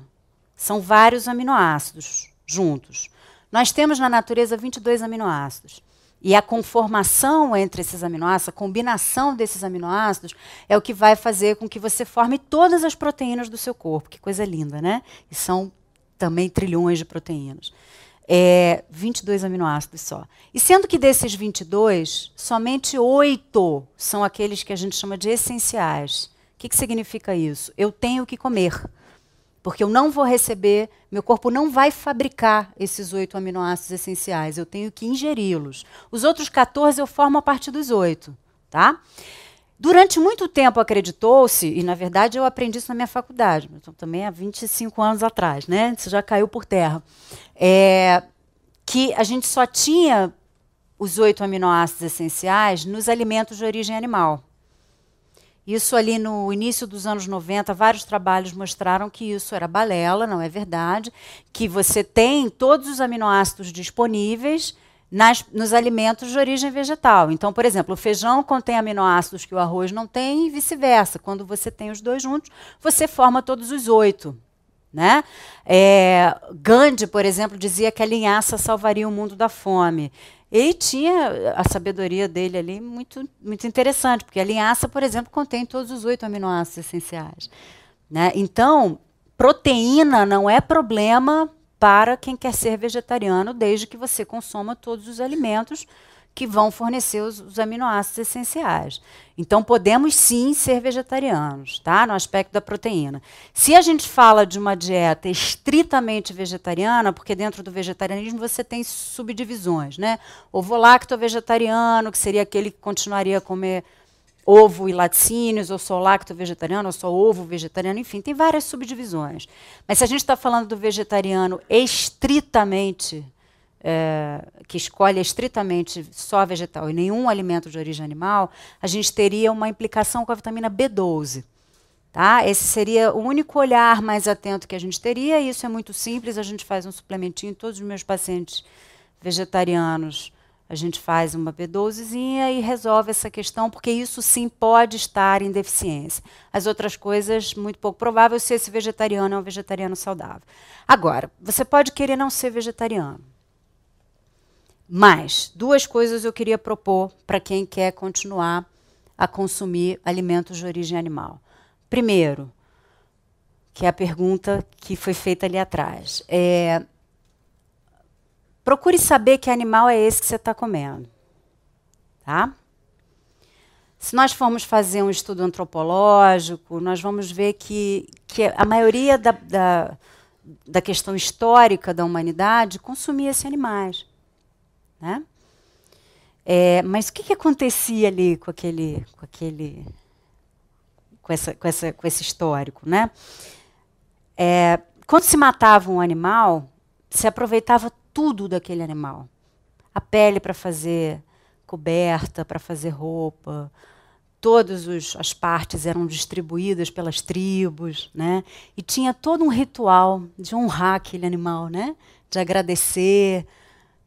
são vários aminoácidos juntos. Nós temos na natureza 22 aminoácidos. E a conformação entre esses aminoácidos, a combinação desses aminoácidos, é o que vai fazer com que você forme todas as proteínas do seu corpo. Que coisa linda, né? E são também trilhões de proteínas. É, 22 aminoácidos só. E sendo que desses 22, somente 8 são aqueles que a gente chama de essenciais. O que, que significa isso? Eu tenho que comer. Porque eu não vou receber, meu corpo não vai fabricar esses oito aminoácidos essenciais, eu tenho que ingeri-los. Os outros 14 eu formo a partir dos oito. Tá? Durante muito tempo acreditou-se, e na verdade eu aprendi isso na minha faculdade, então, também há 25 anos atrás, né? isso já caiu por terra, é, que a gente só tinha os oito aminoácidos essenciais nos alimentos de origem animal. Isso ali no início dos anos 90, vários trabalhos mostraram que isso era balela, não é verdade, que você tem todos os aminoácidos disponíveis nas, nos alimentos de origem vegetal. Então, por exemplo, o feijão contém aminoácidos que o arroz não tem e vice-versa. Quando você tem os dois juntos, você forma todos os oito. Né? É, Gandhi, por exemplo, dizia que a linhaça salvaria o mundo da fome. E tinha a sabedoria dele ali muito, muito interessante, porque a linhaça, por exemplo, contém todos os oito aminoácidos essenciais. Né? Então, proteína não é problema para quem quer ser vegetariano, desde que você consoma todos os alimentos que vão fornecer os, os, aminoácidos essenciais. Então, podemos sim ser vegetarianos, tá? No aspecto da proteína. Se a gente fala de uma dieta estritamente vegetariana, porque dentro do vegetarianismo você tem subdivisões, né? Ovo-lacto vegetariano, que seria aquele que continuaria a comer ovo e laticínios, ou só lacto vegetariano, ou só ovo vegetariano, enfim, tem várias subdivisões. Mas se a gente está falando do vegetariano estritamente é, que escolhe estritamente só vegetal e nenhum alimento de origem animal, a gente teria uma implicação com a vitamina B12. Tá? Esse seria o único olhar mais atento que a gente teria, e isso é muito simples, a gente faz um suplementinho, todos os meus pacientes vegetarianos, a gente faz uma B12zinha e resolve essa questão, porque isso sim pode estar em deficiência. As outras coisas, muito pouco provável se esse vegetariano é um vegetariano saudável. Agora, você pode querer não ser vegetariano. Mas duas coisas eu queria propor para quem quer continuar a consumir alimentos de origem animal. Primeiro, que é a pergunta que foi feita ali atrás, é, procure saber que animal é esse que você está comendo, tá? Se nós formos fazer um estudo antropológico, nós vamos ver que, que a maioria da, da, da questão histórica da humanidade consumia esses animais. Né? É, mas o que, que acontecia ali com aquele, com aquele, com, essa, com, essa, com esse histórico, né? É, quando se matava um animal, se aproveitava tudo daquele animal, a pele para fazer coberta, para fazer roupa, todas as partes eram distribuídas pelas tribos, né? E tinha todo um ritual de honrar aquele animal, né? De agradecer,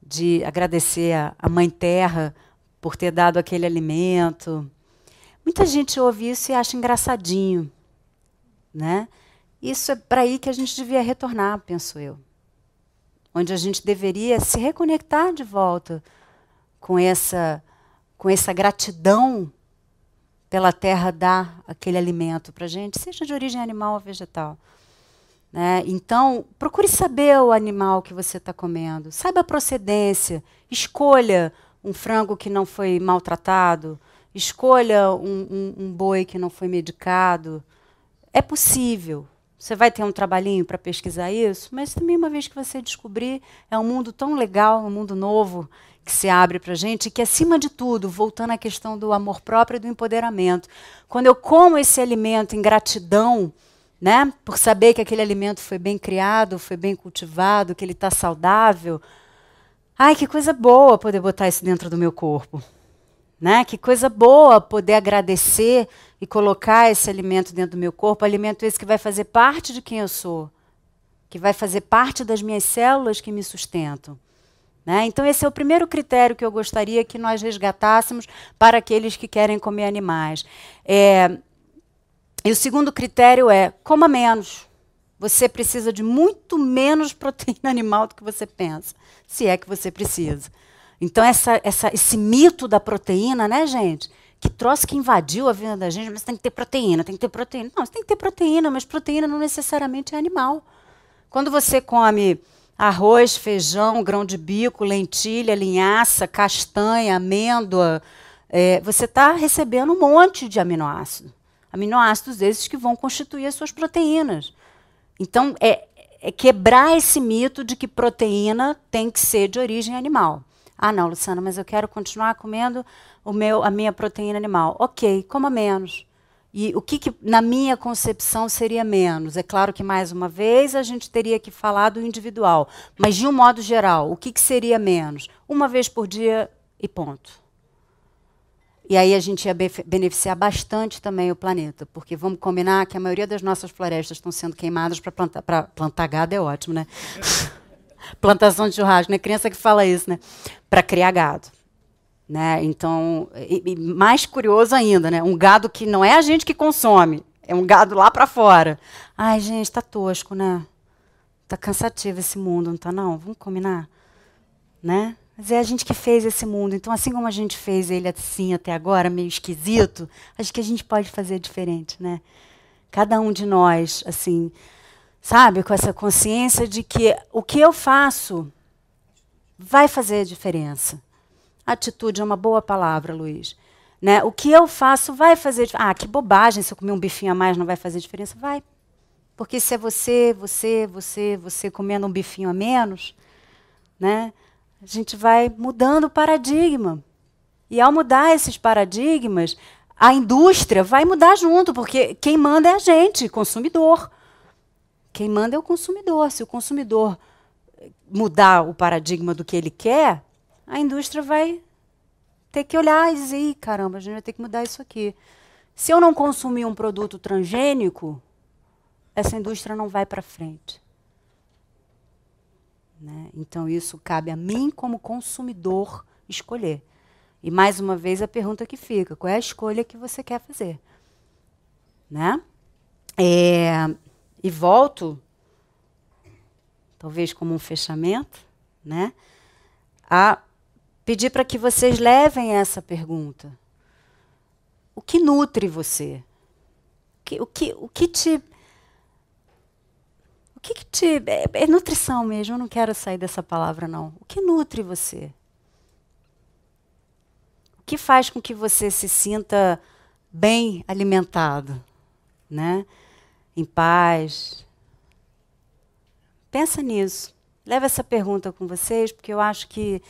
de agradecer a, a Mãe Terra por ter dado aquele alimento. Muita gente ouve isso e acha engraçadinho. Né? Isso é para aí que a gente devia retornar, penso eu. Onde a gente deveria se reconectar de volta com essa, com essa gratidão pela terra dar aquele alimento para a gente, seja de origem animal ou vegetal. Né? Então, procure saber o animal que você está comendo, saiba a procedência, escolha um frango que não foi maltratado, escolha um, um, um boi que não foi medicado. É possível. Você vai ter um trabalhinho para pesquisar isso, mas também, uma vez que você descobrir, é um mundo tão legal, um mundo novo que se abre para a gente, que, acima de tudo, voltando à questão do amor próprio e do empoderamento, quando eu como esse alimento em gratidão, né? por saber que aquele alimento foi bem criado, foi bem cultivado, que ele está saudável. Ai, que coisa boa poder botar isso dentro do meu corpo. Né? Que coisa boa poder agradecer e colocar esse alimento dentro do meu corpo, alimento esse que vai fazer parte de quem eu sou, que vai fazer parte das minhas células que me sustentam. Né? Então, esse é o primeiro critério que eu gostaria que nós resgatássemos para aqueles que querem comer animais. É, e o segundo critério é coma menos. Você precisa de muito menos proteína animal do que você pensa, se é que você precisa. Então, essa, essa, esse mito da proteína, né, gente? Que troço que invadiu a vida da gente, mas tem que ter proteína, tem que ter proteína. Não, você tem que ter proteína, mas proteína não necessariamente é animal. Quando você come arroz, feijão, grão de bico, lentilha, linhaça, castanha, amêndoa, é, você está recebendo um monte de aminoácidos. Aminoácidos esses que vão constituir as suas proteínas. Então, é, é quebrar esse mito de que proteína tem que ser de origem animal. Ah, não, Luciana, mas eu quero continuar comendo o meu, a minha proteína animal. Ok, coma menos. E o que, que, na minha concepção, seria menos? É claro que, mais uma vez, a gente teria que falar do individual. Mas, de um modo geral, o que, que seria menos? Uma vez por dia e ponto. E aí a gente ia beneficiar bastante também o planeta, porque vamos combinar que a maioria das nossas florestas estão sendo queimadas para plantar, plantar gado, é ótimo, né? *laughs* Plantação de churrasco, né? Criança que fala isso, né? Para criar gado. Né? Então, e, e mais curioso ainda, né? um gado que não é a gente que consome, é um gado lá para fora. Ai, gente, tá tosco, né? Tá cansativo esse mundo, não tá não? Vamos combinar, né? Mas é a gente que fez esse mundo. Então, assim como a gente fez ele assim até agora, meio esquisito, acho que a gente pode fazer diferente, né? Cada um de nós, assim, sabe, com essa consciência de que o que eu faço vai fazer diferença. Atitude é uma boa palavra, Luiz. Né? O que eu faço vai fazer diferença. Ah, que bobagem, se eu comer um bifinho a mais não vai fazer diferença? Vai. Porque se é você, você, você, você comendo um bifinho a menos, né? a gente vai mudando o paradigma. E ao mudar esses paradigmas, a indústria vai mudar junto, porque quem manda é a gente, consumidor. Quem manda é o consumidor. Se o consumidor mudar o paradigma do que ele quer, a indústria vai ter que olhar e dizer, caramba, a gente vai ter que mudar isso aqui. Se eu não consumir um produto transgênico, essa indústria não vai para frente. Né? Então, isso cabe a mim, como consumidor, escolher. E, mais uma vez, a pergunta que fica: qual é a escolha que você quer fazer? Né? É, e volto, talvez como um fechamento, né, a pedir para que vocês levem essa pergunta. O que nutre você? O que, o que, o que te. O que, que te. É, é nutrição mesmo, eu não quero sair dessa palavra, não. O que nutre você? O que faz com que você se sinta bem alimentado? Né? Em paz? Pensa nisso. Leva essa pergunta com vocês, porque eu acho que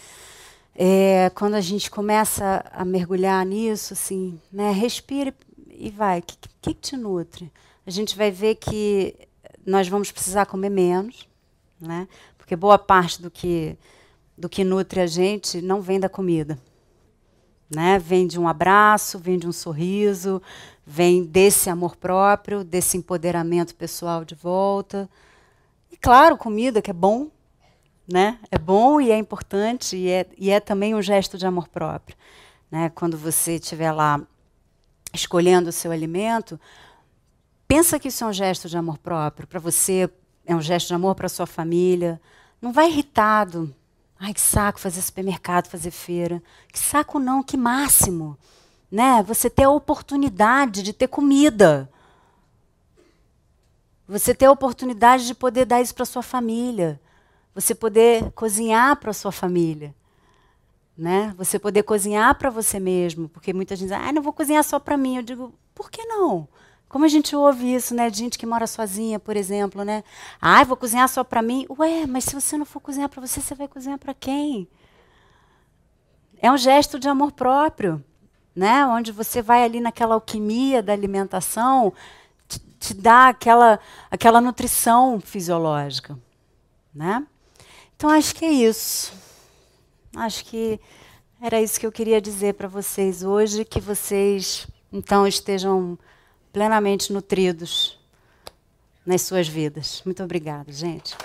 é, quando a gente começa a mergulhar nisso, assim, né, respire e vai. O que, que, que te nutre? A gente vai ver que nós vamos precisar comer menos, né? Porque boa parte do que do que nutre a gente não vem da comida, né? Vem de um abraço, vem de um sorriso, vem desse amor próprio, desse empoderamento pessoal de volta. E claro, comida que é bom, né? É bom e é importante e é, e é também um gesto de amor próprio, né? Quando você estiver lá escolhendo o seu alimento, pensa que isso é um gesto de amor próprio para você, é um gesto de amor para sua família. Não vai irritado. Ai, que saco fazer supermercado, fazer feira. Que saco não, que máximo. Né? Você ter a oportunidade de ter comida. Você ter a oportunidade de poder dar isso para sua família você poder cozinhar para sua família. Né? Você poder cozinhar para você mesmo, porque muita gente diz, ah, não vou cozinhar só para mim. Eu digo, por que não? Como a gente ouve isso, né? De gente que mora sozinha, por exemplo, né? Ah, vou cozinhar só para mim. Ué, mas se você não for cozinhar para você, você vai cozinhar para quem? É um gesto de amor próprio, né? Onde você vai ali naquela alquimia da alimentação, te, te dá aquela, aquela nutrição fisiológica, né? Então acho que é isso. Acho que era isso que eu queria dizer para vocês hoje, que vocês então estejam plenamente nutridos nas suas vidas. Muito obrigada, gente.